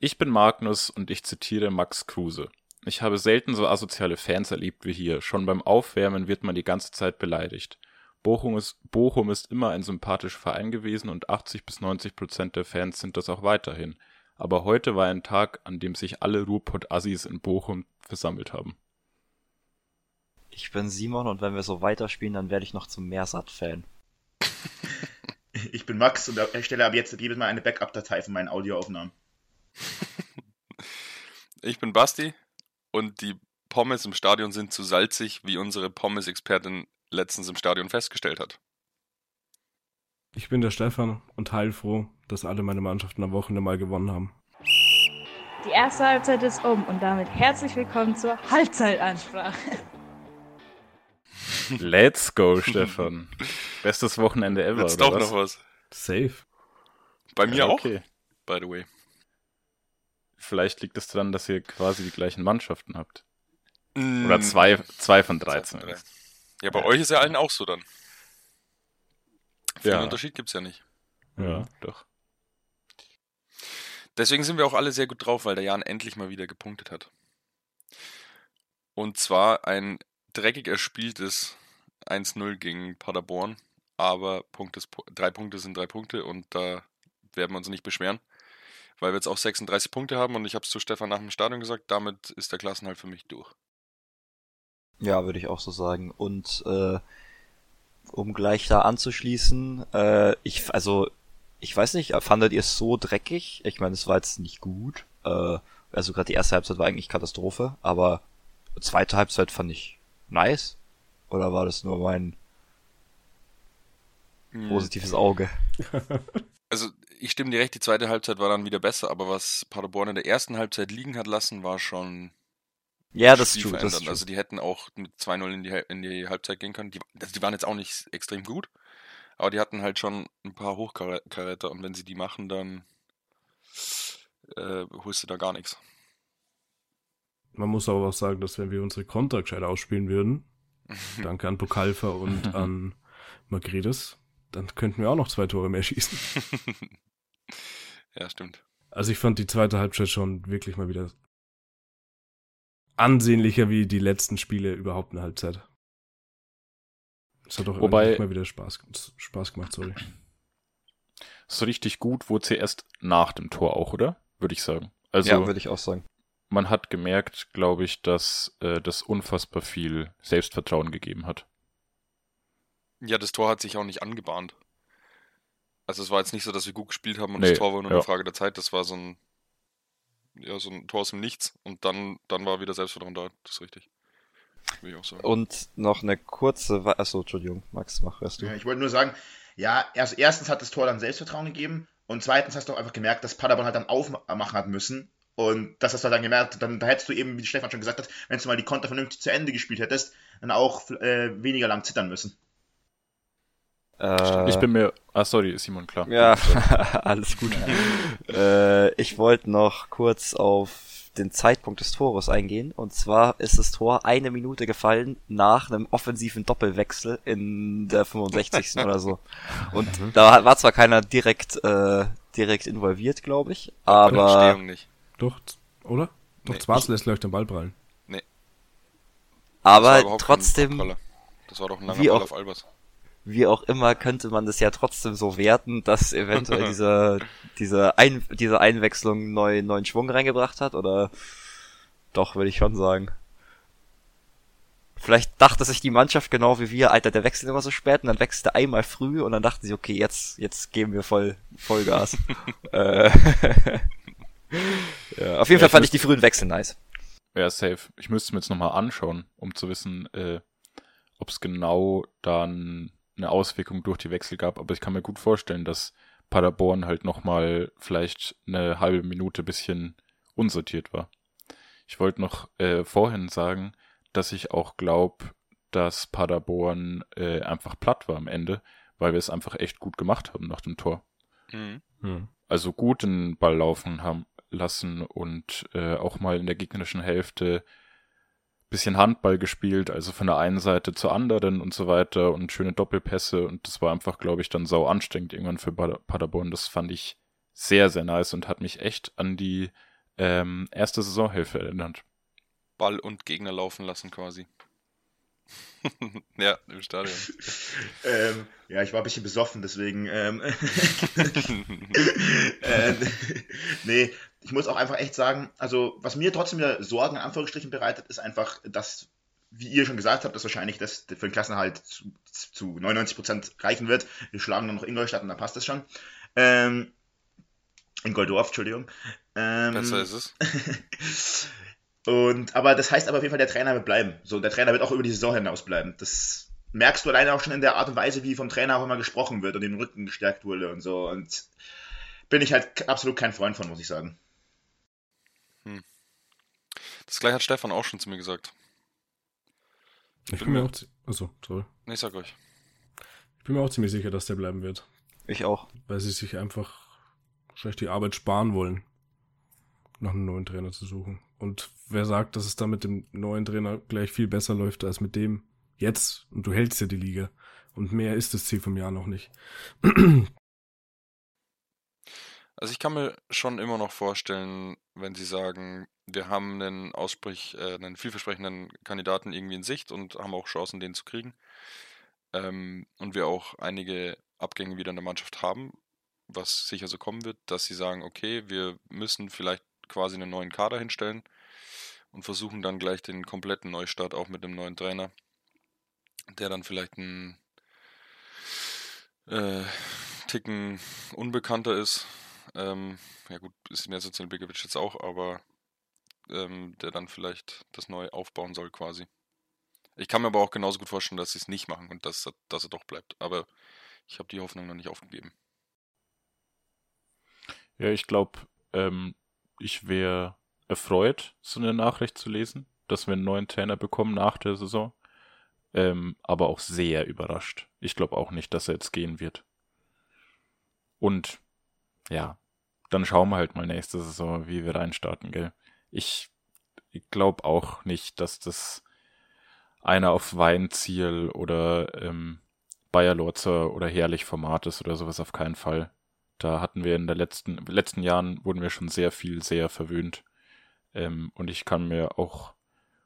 Ich bin Magnus und ich zitiere Max Kruse. Ich habe selten so asoziale Fans erlebt wie hier. Schon beim Aufwärmen wird man die ganze Zeit beleidigt. Bochum ist, Bochum ist immer ein sympathischer Verein gewesen und 80 bis 90 Prozent der Fans sind das auch weiterhin. Aber heute war ein Tag, an dem sich alle Ruhrpott-Assis in Bochum versammelt haben. Ich bin Simon und wenn wir so weiterspielen, dann werde ich noch zum Meersat-Fan. Ich bin Max und erstelle ab jetzt jedes Mal eine Backup-Datei von meinen Audioaufnahmen. Ich bin Basti und die Pommes im Stadion sind zu salzig, wie unsere Pommes-Expertin letztens im Stadion festgestellt hat. Ich bin der Stefan und heilfroh, dass alle meine Mannschaften am Wochenende mal gewonnen haben. Die erste Halbzeit ist um und damit herzlich willkommen zur Halbzeitansprache. Let's go, Stefan. Bestes Wochenende ever. Jetzt oder doch was? noch was. Safe. Bei mir Ja, auch, okay. by the way. Vielleicht liegt es daran, dass ihr quasi die gleichen Mannschaften habt. Mm, Oder zwei, zwei von zwei 13. von drei. Ja, bei euch ist ja allen auch so dann. Viel Ja. Unterschied gibt's ja nicht. Ja, doch. Deswegen sind wir auch alle sehr gut drauf, weil der Jan endlich mal wieder gepunktet hat. Und zwar ein dreckig erspieltes 1-0 gegen Paderborn. Aber Punkt ist, drei Punkte sind drei Punkte und da werden wir uns nicht beschweren. Weil wir jetzt auch 36 Punkte haben und ich habe es zu Stefan nach dem Stadion gesagt, damit ist der Klassenhalt für mich durch. Ja, würde ich auch so sagen. Und äh, um gleich da anzuschließen, äh, ich, also, ich weiß nicht, fandet ihr es so dreckig? Ich meine, es war jetzt nicht gut. Äh, also gerade die erste Halbzeit war eigentlich Katastrophe, aber zweite Halbzeit fand ich nice. Oder war das nur mein Hm. positives Auge? Also, ich stimme dir recht, die zweite Halbzeit war dann wieder besser, aber was Paderborn in der ersten Halbzeit liegen hat lassen, war schon Ja, das ist true, das verändern. ist true. Also die hätten auch mit 2-0 in die, in die Halbzeit gehen können. Die, also die waren jetzt auch nicht extrem gut, aber die hatten halt schon ein paar Hochkaräter und wenn sie die machen, dann äh, holst du da gar nichts. Man muss aber auch sagen, dass wenn wir unsere Konter gescheit ausspielen würden, danke an Bukalfa und an Magrides, dann könnten wir auch noch zwei Tore mehr schießen. ja, stimmt. Also ich fand die zweite Halbzeit schon wirklich mal wieder ansehnlicher wie die letzten Spiele überhaupt eine Halbzeit. Es hat doch Wobei- mal wieder Spaß, Spaß gemacht, sorry. So richtig gut wurde sie erst nach dem Tor auch, oder? Würde ich sagen. Also ja, würde ich auch sagen. man hat gemerkt, glaube ich, dass äh, das unfassbar viel Selbstvertrauen gegeben hat. Ja, das Tor hat sich auch nicht angebahnt. Also es war jetzt nicht so, dass wir gut gespielt haben und Nee, das Tor war nur ja. eine Frage der Zeit. Das war so ein, ja, so ein Tor aus dem Nichts und dann, dann war wieder Selbstvertrauen da. Das ist richtig. Will ich auch sagen. Und noch eine kurze, achso, Entschuldigung, Max, mach erst du. Ja, ich wollte nur sagen, ja, erst, erstens hat das Tor dann Selbstvertrauen gegeben und zweitens hast du auch einfach gemerkt, dass Paderborn halt dann aufmachen hat müssen. Und das hast du dann gemerkt, dann da hättest du eben, wie Stefan schon gesagt hat, wenn du mal die Konter vernünftig zu Ende gespielt hättest, dann auch äh, weniger lang zittern müssen. Äh, Ich bin mir. Ah, sorry, Simon, klar. Ja, alles gut. äh, ich wollte noch kurz auf den Zeitpunkt des Tores eingehen. Und zwar ist das Tor eine Minute gefallen nach einem offensiven Doppelwechsel in der 65. oder so. Und da war zwar keiner direkt, äh, direkt involviert, glaube ich, aber Entstehung nicht. Doch, oder? Doch, Nee. Zwarz lässt gleich den Ball prallen. War aber trotzdem. Das war doch ein langer Wie Ball auch- auf Albers. Wie auch immer, könnte man das ja trotzdem so werten, dass eventuell diese, diese, Ein diese Einwechslung neu, neuen Schwung reingebracht hat, oder doch, würde ich schon sagen. Vielleicht dachte sich die Mannschaft genau wie wir, Alter, der wechselt immer so spät und dann wechselt er einmal früh und dann dachten sie, okay, jetzt, jetzt geben wir voll, Vollgas. äh, ja, auf jeden Ja, Fall fand ich die frühen Wechsel nice. Ja, safe. Ich müsste mir jetzt nochmal anschauen, um zu wissen, äh, ob es genau dann eine Auswirkung durch die Wechsel gab. Aber ich kann mir gut vorstellen, dass Paderborn halt nochmal vielleicht eine halbe Minute bisschen unsortiert war. Ich wollte noch äh, vorhin sagen, dass ich auch glaube, dass Paderborn äh, einfach platt war am Ende, weil wir es einfach echt gut gemacht haben nach dem Tor Mhm. Hm. also gut den Ball laufen haben lassen und äh, auch mal in der gegnerischen Hälfte bisschen Handball gespielt, also von der einen Seite zur anderen und so weiter und schöne Doppelpässe und das war einfach, glaube ich, dann sau anstrengend irgendwann für Pader- Paderborn. Das fand ich sehr, sehr nice und hat mich echt an die ähm, erste Saisonhilfe erinnert. Ball und Gegner laufen lassen quasi. ja, im Stadion. Ähm, ja, ich war ein bisschen besoffen, deswegen. Ähm, äh, nee, ich muss auch einfach echt sagen, also was mir trotzdem wieder Sorgen in Anführungsstrichen bereitet, ist einfach, dass, wie ihr schon gesagt habt, dass wahrscheinlich das für den Klassenhalt zu, zu 99% reichen wird. Wir schlagen dann noch Ingolstadt und dann passt das schon. Ähm, in Goldorf, Entschuldigung. Ähm, Besser ist es. Und, aber das heißt aber auf jeden Fall, der Trainer wird bleiben. So, der Trainer wird auch über die Saison hinaus bleiben. Das merkst du alleine auch schon in der Art und Weise, wie vom Trainer auch immer gesprochen wird und den Rücken gestärkt wurde und so. Und bin ich halt absolut kein Freund von, muss ich sagen. Das gleiche hat Stefan auch schon zu mir gesagt. Ich bin mir auch, also, sorry. Nee, ich sag euch. Ich bin mir auch ziemlich sicher, dass der bleiben wird. Ich auch. Weil sie sich einfach wahrscheinlich die Arbeit sparen wollen, nach einem neuen Trainer zu suchen. Und wer sagt, dass es da mit dem neuen Trainer gleich viel besser läuft als mit dem jetzt? Und du hältst ja die Liga. Und mehr ist das Ziel vom Jahr noch nicht. Also ich kann mir schon immer noch vorstellen, wenn sie sagen, wir haben einen Aussprich, äh, einen vielversprechenden Kandidaten irgendwie in Sicht und haben auch Chancen, den zu kriegen. Ähm, und wir auch einige Abgänge wieder in der Mannschaft haben, was sicher so kommen wird, dass sie sagen, okay, wir müssen vielleicht quasi einen neuen Kader hinstellen und versuchen dann gleich den kompletten Neustart auch mit einem neuen Trainer, der dann vielleicht ein äh, Ticken unbekannter ist. Ähm, ja gut, ist der Sozial Begovic jetzt auch, aber ähm, der dann vielleicht das neu aufbauen soll quasi. Ich kann mir aber auch genauso gut vorstellen, dass sie es nicht machen und dass, dass er doch bleibt. Aber ich habe die Hoffnung noch nicht aufgegeben. Ja, ich glaube, ähm, ich wäre erfreut, so eine Nachricht zu lesen, dass wir einen neuen Trainer bekommen nach der Saison. Ähm, aber auch sehr überrascht. Ich glaube auch nicht, dass er jetzt gehen wird. Und ja, dann schauen wir halt mal nächste Saison, wie wir reinstarten, gell? Ich, ich glaube auch nicht, dass das einer auf Weinziel oder ähm, Bayer Lorzer oder Herrlich Format ist oder sowas auf keinen Fall. Da hatten wir in den letzten, letzten Jahren wurden wir schon sehr viel, sehr verwöhnt. Ähm, und ich kann mir auch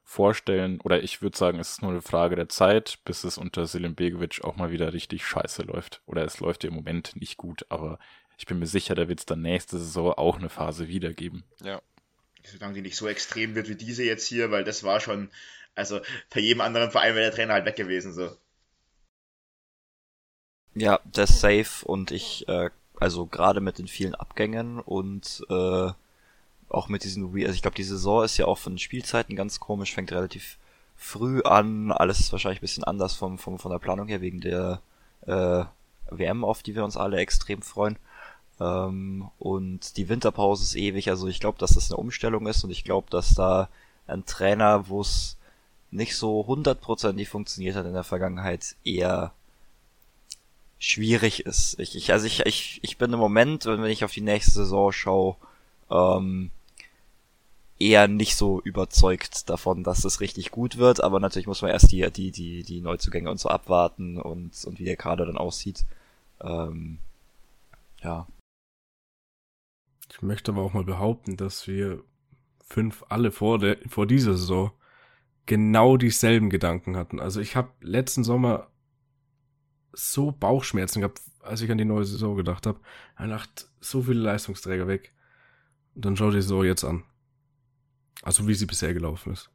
vorstellen, oder ich würde sagen, es ist nur eine Frage der Zeit, bis es unter Selim Begovic auch mal wieder richtig scheiße läuft. Oder es läuft im Moment nicht gut, aber ich bin mir sicher, da wird es dann nächste Saison auch eine Phase wiedergeben. Ja, Solange die nicht so extrem wird wie diese jetzt hier, weil das war schon, also bei jedem anderen Verein wäre der Trainer halt weg gewesen, so. Ja, das safe und ich, äh, also gerade mit den vielen Abgängen und äh, auch mit diesen, also ich glaube, die Saison ist ja auch von den Spielzeiten ganz komisch, fängt relativ früh an, alles ist wahrscheinlich ein bisschen anders vom, vom, von der Planung her wegen der äh, WM, auf die wir uns alle extrem freuen. Ähm, und die Winterpause ist ewig, also ich glaube, dass das eine Umstellung ist und ich glaube, dass da ein Trainer, wo es nicht so hundertprozentig funktioniert hat in der Vergangenheit, eher schwierig ist. Ich, ich, also ich, ich, ich bin im Moment, wenn ich auf die nächste Saison schaue, ähm, eher nicht so überzeugt davon, dass es richtig gut wird, aber natürlich muss man erst die, die, die, die Neuzugänge und so abwarten und, und wie der Kader dann aussieht. Ähm, ja. Ich möchte aber auch mal behaupten, dass wir fünf alle vor der vor dieser Saison genau dieselben Gedanken hatten. Also ich habe letzten Sommer so Bauchschmerzen gehabt, als ich an die neue Saison gedacht habe. Er dachte, so viele Leistungsträger weg. Und dann schau dir die Saison jetzt an. Also wie sie bisher gelaufen ist.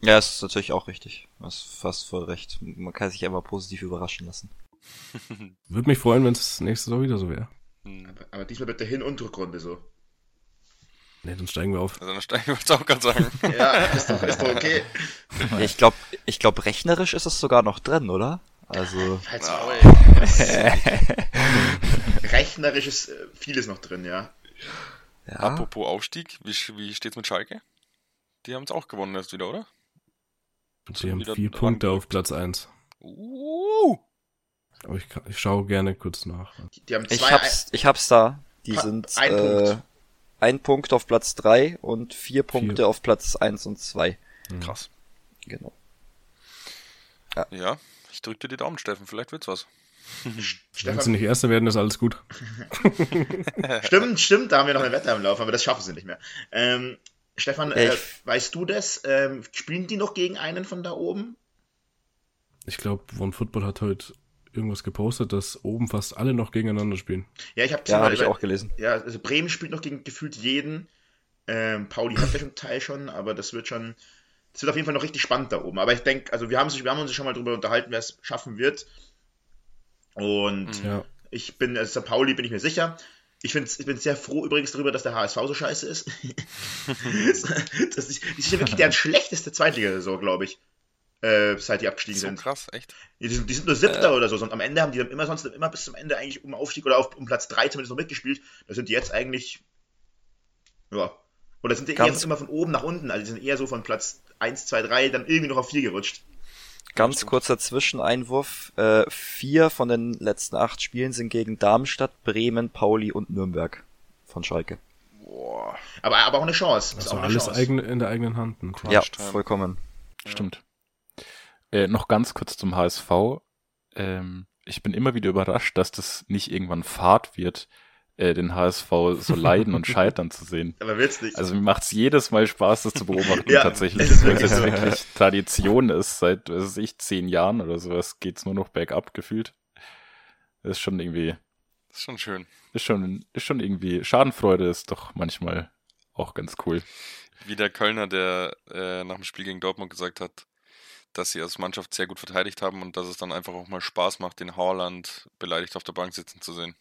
Ja, es ist natürlich auch richtig. Du hast fast voll recht. Man kann sich einfach positiv überraschen lassen. Würde mich freuen, wenn es nächste Saison wieder so wäre. Hm. Aber, aber diesmal bitte Hin- und Rückrunde so. Ne, dann steigen wir auf. Also dann steigen wir jetzt auch gerade sagen. Ja, ist doch, ist doch okay. Ja, ich glaube, ich glaub, rechnerisch ist es sogar noch drin, oder? Also. Halt's Ah. Maul. Rechnerisch ist äh, vieles noch drin, ja. Ja. Apropos Aufstieg, wie, wie steht's mit Schalke? Die haben es auch gewonnen erst wieder, oder? Sie haben vier Punkte auf. Platz eins. Uh, Aber ich, kann- ich schaue gerne kurz nach. Die, die haben Ich zwei. hab's, ich hab's da. Die Pa- sind ein äh, Punkt. ein Punkt auf Platz drei und vier Punkte auf Platz eins und zwei. krass. Genau. Ja, ich drück dir die Daumen, Steffen, vielleicht wird's was. Wenn sie Stefan, nicht Erster werden, ist alles gut. stimmt, stimmt, da haben wir noch eine Wette am Laufen, aber das schaffen sie nicht mehr. Ähm, Stefan, Ja, äh, ich- weißt du das? Ähm, spielen die noch gegen einen von da oben? Ich glaube, One Football hat heute irgendwas gepostet, dass oben fast alle noch gegeneinander spielen. Ja, ich habe Ja, habe ich auch gelesen. Ja, also Bremen spielt noch gegen gefühlt jeden. Ähm, Pauli hat ja schon einen Teil schon, aber das wird schon, das wird auf jeden Fall noch richtig spannend da oben. Aber ich denke, also wir haben, sich, wir haben uns schon mal drüber unterhalten, wer es schaffen wird. Und. Ja. ich bin, also St. Pauli bin ich mir sicher. Ich, ich bin sehr froh übrigens darüber, dass der HSV so scheiße ist. das ist, das ist ja wirklich deren schlechteste Zweitligasaison, glaube ich. Äh, seit die abgestiegen So sind. krass, echt. Die sind, die sind nur Siebter oder so, und am Ende haben die dann immer sonst immer bis zum Ende eigentlich um Aufstieg oder auf, um Platz 3 zumindest noch mitgespielt. Da sind die jetzt eigentlich. Ja. Oder sind die eher Ganz- immer von oben nach unten, also die sind eher so von Platz 1, 2, 3 dann irgendwie noch auf 4 gerutscht. Ganz stimmt. kurzer Zwischeneinwurf. Äh, vier von den letzten acht Spielen sind gegen Darmstadt, Bremen, Pauli und Nürnberg von Schalke. Boah. Aber, aber auch eine Chance. Ist Also auch eine alles Chance. eigen, in der eigenen Hand. ne? Ja, vollkommen. Stimmt. Äh, noch ganz kurz zum HSV. Ähm, ich bin immer wieder überrascht, dass das nicht irgendwann Fahrt wird, äh, den HSV so leiden und scheitern zu sehen. Aber wird's nicht. Also mir macht's jedes Mal Spaß, das zu beobachten Ja, tatsächlich. es ist Weil wirklich das so. wirklich Tradition ist, seit, was weiß ich, zehn Jahren oder sowas geht's nur noch bergab gefühlt. Das ist schon irgendwie, Das ist schon schön. ist schon, ist schon irgendwie, Schadenfreude ist doch manchmal auch ganz cool. Wie der Kölner, der äh, nach dem Spiel gegen Dortmund gesagt hat, dass sie als Mannschaft sehr gut verteidigt haben und dass es dann einfach auch mal Spaß macht, den Haaland beleidigt auf der Bank sitzen zu sehen.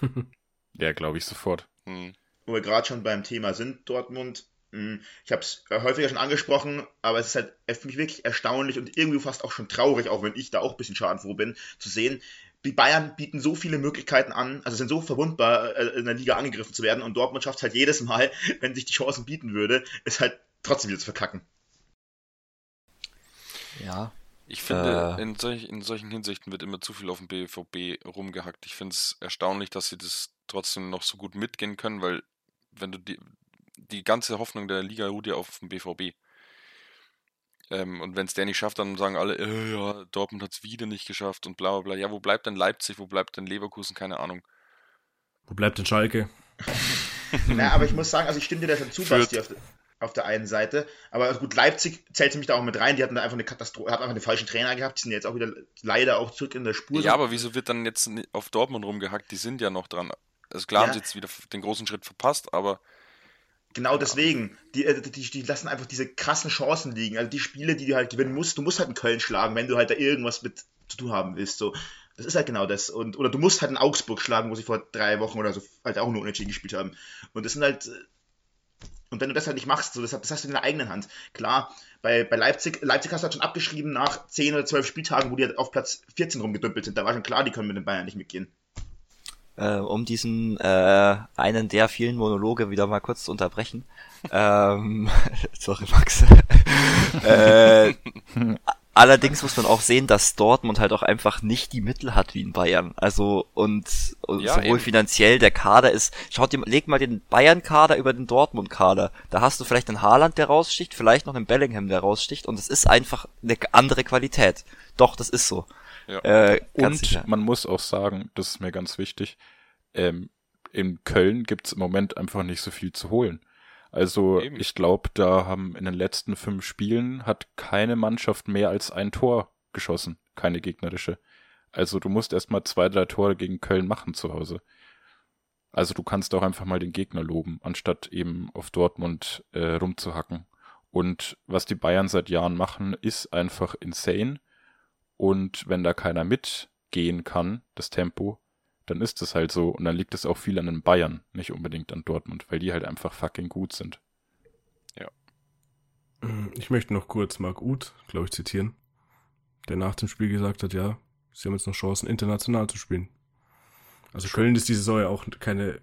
Ja, glaube ich sofort. Hm. Wo wir gerade schon beim Thema sind, Dortmund. mh, Ich habe es häufiger schon angesprochen, aber es ist halt für mich wirklich erstaunlich und irgendwie fast auch schon traurig, auch wenn ich da auch ein bisschen schadenfroh bin, zu sehen, die Bayern bieten so viele Möglichkeiten an, also sind so verwundbar, äh, in der Liga angegriffen zu werden und Dortmund schafft es halt jedes Mal, wenn sich die Chancen bieten würde, es halt trotzdem wieder zu verkacken. Ja. Ich finde, Äh. in, solch, in solchen Hinsichten wird immer zu viel auf dem BVB rumgehackt. Ich finde es erstaunlich, dass sie das trotzdem noch so gut mitgehen können, weil wenn du die, die ganze Hoffnung der Liga ruht ja auf dem BVB. Ähm, und wenn es der nicht schafft, dann sagen alle, äh, ja, Dortmund hat es wieder nicht geschafft und bla bla bla. Ja, wo bleibt denn Leipzig, wo bleibt denn Leverkusen? Keine Ahnung. Wo bleibt denn Schalke? Na, aber ich muss sagen, also ich stimme dir da schon zu. Basti, auf, der- auf der einen Seite. Aber gut, Leipzig zählt mich da auch mit rein. Die hatten da einfach eine Katastrophe, haben einfach den falschen Trainer gehabt. Die sind jetzt auch wieder leider auch zurück in der Spur. Ja, aber wieso wird dann jetzt auf Dortmund rumgehackt? Die sind ja noch dran. Also klar Ja. haben sie jetzt wieder den großen Schritt verpasst, aber Genau deswegen. Die, äh, die, die lassen einfach diese krassen Chancen liegen. Also die Spiele, die du halt gewinnen musst, du musst halt in Köln schlagen, wenn du halt da irgendwas mit zu tun haben willst. So. Das ist halt genau das. Und, oder du musst halt in Augsburg schlagen, wo sie vor drei Wochen oder so halt auch nur unentschieden gespielt haben. Und das sind halt. Und wenn du das halt nicht machst, so, das, das hast du in der eigenen Hand. Klar, bei, bei Leipzig, Leipzig hast du halt schon abgeschrieben nach 10 oder 12 Spieltagen, wo die halt auf Platz 14 rumgedümpelt sind. Da war schon klar, die können mit den Bayern nicht mitgehen. Äh, um diesen äh, einen der vielen Monologe wieder mal kurz zu unterbrechen. ähm, sorry, Max. äh, allerdings muss man auch sehen, dass Dortmund halt auch einfach nicht die Mittel hat wie in Bayern. Also und, und Ja, sowohl eben. finanziell der Kader ist. Schaut dir, leg mal den Bayern-Kader über den Dortmund-Kader. Da hast du vielleicht einen Haaland, der raussticht, vielleicht noch einen Bellingham, der raussticht. Und es ist einfach eine andere Qualität. Doch, das ist so. Ja. Äh, Und sicher. man muss auch sagen, das ist mir ganz wichtig, ähm, in Köln gibt's im Moment einfach nicht so viel zu holen. Also Eben. ich glaube, da haben in den letzten fünf Spielen hat keine Mannschaft mehr als ein Tor geschossen, keine gegnerische. Also du musst erstmal zwei, drei Tore gegen Köln machen zu Hause. Also du kannst auch einfach mal den Gegner loben, anstatt eben auf Dortmund äh, rumzuhacken. Und was die Bayern seit Jahren machen, ist einfach insane. Und wenn da keiner mitgehen kann, das Tempo, dann ist es halt so. Und dann liegt es auch viel an den Bayern, nicht unbedingt an Dortmund, weil die halt einfach fucking gut sind. Ich möchte noch kurz Marc Uth, glaube ich, zitieren, der nach dem Spiel gesagt hat, ja, sie haben jetzt noch Chancen, international zu spielen. Also Köln ist diese Saison ja auch keine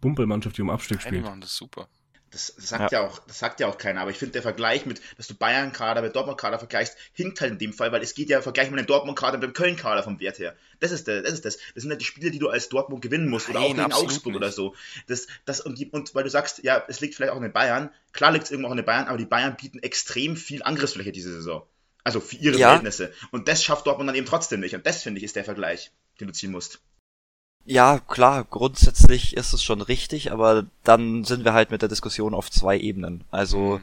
Bumpelmannschaft, die um Abstieg Nein, die spielt. machen das super. Das sagt ja, auch, das sagt ja auch keiner, aber ich finde der Vergleich mit, dass du Bayern-Kader mit Dortmund-Kader vergleichst, hinkt halt in dem Fall, weil es geht ja vergleich mit dem Dortmund-Kader mit dem Köln-Kader vom Wert her. Das ist der, das ist das. Das sind halt die Spiele, die du als Dortmund gewinnen musst oder Nein, auch gegen Augsburg nicht. oder so. Das, das und, die, und weil du sagst, ja, es liegt vielleicht auch in den Bayern. Klar liegt es irgendwo auch in den Bayern, aber die Bayern bieten extrem viel Angriffsfläche diese Saison. Also für ihre Ja. Verhältnisse. Und das schafft Dortmund dann eben trotzdem nicht. Und das, finde ich, ist der Vergleich, den du ziehen musst. Ja, klar, grundsätzlich ist es schon richtig, aber dann sind wir halt mit der Diskussion auf zwei Ebenen. Also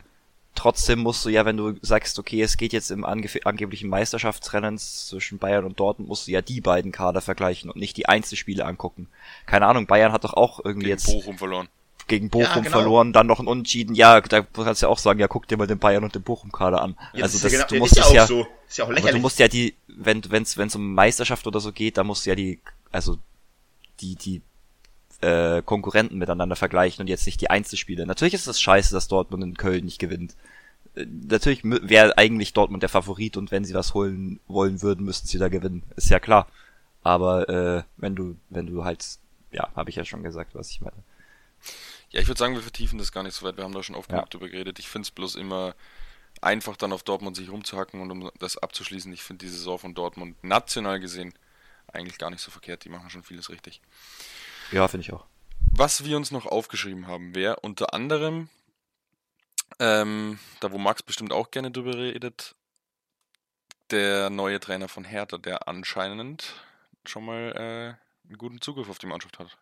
trotzdem musst du ja, wenn du sagst, okay, es geht jetzt im ange angeblichen Meisterschaftsrennen zwischen Bayern und Dortmund, musst du ja die beiden Kader vergleichen und nicht die Einzelspiele angucken. Keine Ahnung, Bayern hat doch auch irgendwie Gegen jetzt Bochum verloren. gegen Bochum Ja, genau. verloren, dann noch ein Unentschieden. Ja, da kannst du ja auch sagen, ja, guck dir mal den Bayern und den Bochum-Kader an. Ja, also ist das, ja genau- du ist musst auch ja, so. Ist ja auch aber du musst ja die, wenn wenn's wenn's um Meisterschaft oder so geht, da musst du ja die, also die die äh, Konkurrenten miteinander vergleichen und jetzt nicht die Einzelspiele. Natürlich ist es scheiße, dass Dortmund in Köln nicht gewinnt. Äh, Natürlich wäre eigentlich Dortmund der Favorit und wenn sie was holen wollen würden, müssten sie da gewinnen. Ist ja klar. Aber äh, wenn du wenn du halt, ja, habe ich ja schon gesagt, was ich meine. Ja, ich würde sagen, wir vertiefen das gar nicht so weit. Wir haben da schon oft Ja. genug drüber geredet. Ich finde es bloß immer einfach, dann auf Dortmund sich rumzuhacken und um das abzuschließen. Ich finde die Saison von Dortmund national gesehen eigentlich gar nicht so verkehrt. Die machen schon vieles richtig. Ja, finde ich auch. Was wir uns noch aufgeschrieben haben, wäre unter anderem, ähm, da wo Max bestimmt auch gerne drüber redet, der neue Trainer von Hertha, der anscheinend schon mal äh, einen guten Zugriff auf die Mannschaft hat.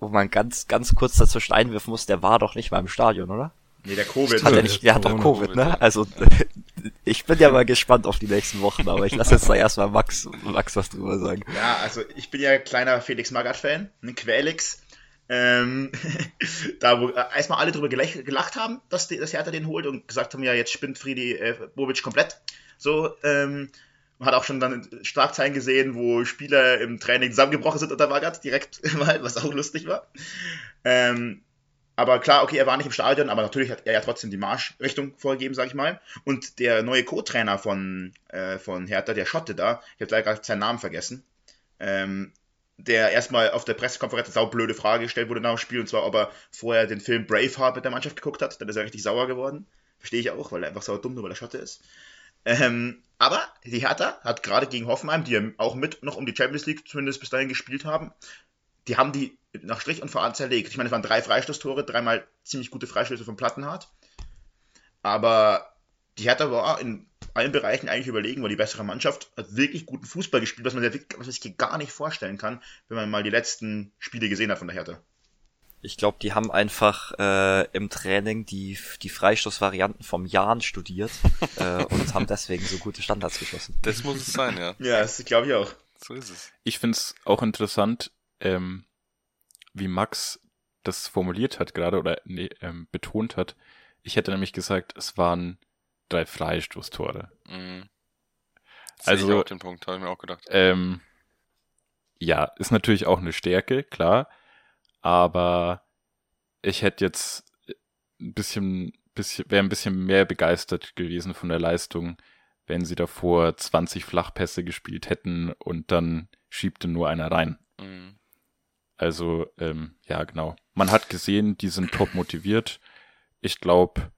Wo man ganz, ganz kurz dazwischen einwerfen muss, der war doch nicht mal im Stadion, oder? Nee, der Covid. Hat Ja, er nicht, der hat doch. Covid, ne? Also, ich bin ja mal gespannt auf die nächsten Wochen, aber ich lasse jetzt da erstmal Max, Max was drüber sagen. Ja, also ich bin ja kleiner Felix Magath-Fan, ein Quelix. Ähm, da wo äh, erstmal alle drüber gelacht haben, dass, die, dass Hertha den holt und gesagt haben, ja, jetzt spinnt Friedi äh, Bobic komplett. So, ähm, man hat auch schon dann Schlagzeilen gesehen, wo Spieler im Training zusammengebrochen sind unter Magath, direkt mal, was auch lustig war. Ähm, aber klar, okay, er war nicht im Stadion, aber natürlich hat er ja trotzdem die Marschrichtung vorgegeben, sag ich mal. Und der neue Co-Trainer von, äh, von Hertha, der Schotte da, ich habe leider gerade seinen Namen vergessen, ähm, der erstmal auf der Pressekonferenz eine saublöde Frage gestellt wurde nach dem Spiel, und zwar, ob er vorher den Film Braveheart mit der Mannschaft geguckt hat. Dann ist er richtig sauer geworden. Verstehe ich auch, weil er einfach sauer dumm, nur weil er Schotte ist. Ähm, aber die Hertha hat gerade gegen Hoffenheim, die ja auch mit noch um die Champions League zumindest bis dahin gespielt haben, die haben die nach Strich und Faden zerlegt. Ich meine, es waren drei Freistoßtore, dreimal ziemlich gute Freistöße von Plattenhardt. Aber die Hertha war in allen Bereichen eigentlich überlegen, war die bessere Mannschaft, hat wirklich guten Fußball gespielt, was man, sich- was man sich gar nicht vorstellen kann, wenn man mal die letzten Spiele gesehen hat von der Hertha. Ich glaube, die haben einfach äh, im Training die, die Freistoßvarianten vom Jan studiert äh, und haben deswegen so gute Standards geschossen. Das muss es sein, ja. Ja, das glaube ich auch. So ist es. Ich find's auch interessant, ähm, wie Max das formuliert hat gerade oder nee, ähm, betont hat. Ich hätte nämlich gesagt, es waren drei Freistoßtore. Mhm. Also- ich den Punkt, habe ich mir auch gedacht. Ähm, ja, ist natürlich auch eine Stärke, klar. Aber ich hätte jetzt ein bisschen, bisschen wäre ein bisschen mehr begeistert gewesen von der Leistung, wenn sie davor 20 Flachpässe gespielt hätten und dann schiebte nur einer rein. Mhm. Also, ähm, ja, genau. Man hat gesehen, die sind top motiviert. Ich glaube,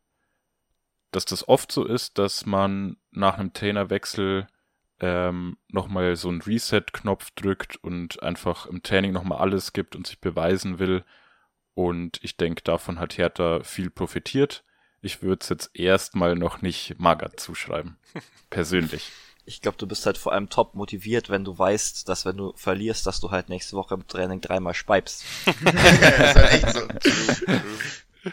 dass das oft so ist, dass man nach einem Trainerwechsel ähm, nochmal so einen Reset-Knopf drückt und einfach im Training nochmal alles gibt und sich beweisen will. Und ich denke, davon hat Hertha viel profitiert. Ich würde es jetzt erstmal noch nicht Magath zuschreiben. Persönlich. Ich glaube, du bist halt vor allem top motiviert, wenn du weißt, dass wenn du verlierst, dass du halt nächste Woche im Training dreimal speibst. das ist halt echt so.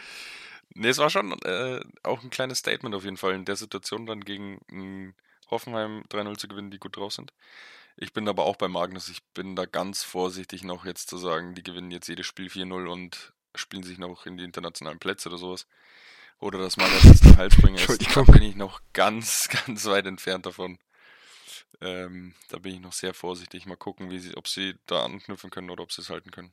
Nee, es war schon äh, auch ein kleines Statement auf jeden Fall, in der Situation dann gegen mh, Hoffenheim 3-0 zu gewinnen, die gut drauf sind. Ich bin aber auch bei Magnus, ich bin da ganz vorsichtig noch jetzt zu sagen, die gewinnen jetzt jedes Spiel 4-0 und spielen sich noch in die internationalen Plätze oder sowas. Oder dass Magath jetzt der Heilsbringer ist. Da bin ich noch ganz, ganz weit entfernt davon. Ähm, da bin ich noch sehr vorsichtig. Mal gucken, wie sie, ob sie da anknüpfen können oder ob sie es halten können.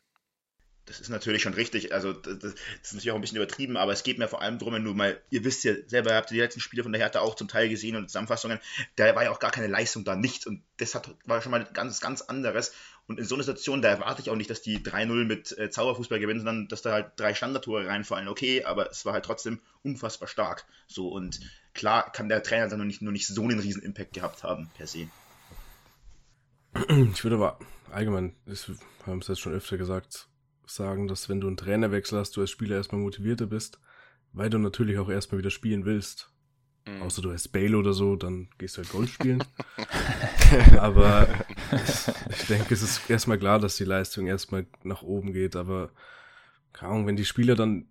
Das ist natürlich schon richtig. Also, das, ist natürlich auch ein bisschen übertrieben, aber es geht mir vor allem darum, wenn du mal, ihr wisst ja selber, ihr habt die letzten Spiele von der Hertha auch zum Teil gesehen und Zusammenfassungen, da war ja auch gar keine Leistung da, nichts. Und das hat, war schon mal ganz, ganz anderes. Und in so einer Situation, da erwarte ich auch nicht, dass die 3-0 mit äh, Zauberfußball gewinnen, sondern dass da halt drei Standardtore reinfallen. Okay, aber es war halt trotzdem unfassbar stark. So, und klar kann der Trainer dann nur nicht, nur nicht so einen riesen Impact gehabt haben, per se. Ich würde aber allgemein, das haben es jetzt schon öfter gesagt, sagen, dass wenn du einen Trainerwechsel hast, du als Spieler erstmal motivierter bist, weil du natürlich auch erstmal wieder spielen willst. Mhm. Außer du heißt Bale oder so, dann gehst du halt Golf spielen. aber ich denke, es ist erstmal klar, dass die Leistung erstmal nach oben geht, aber keine Ahnung, wenn die Spieler dann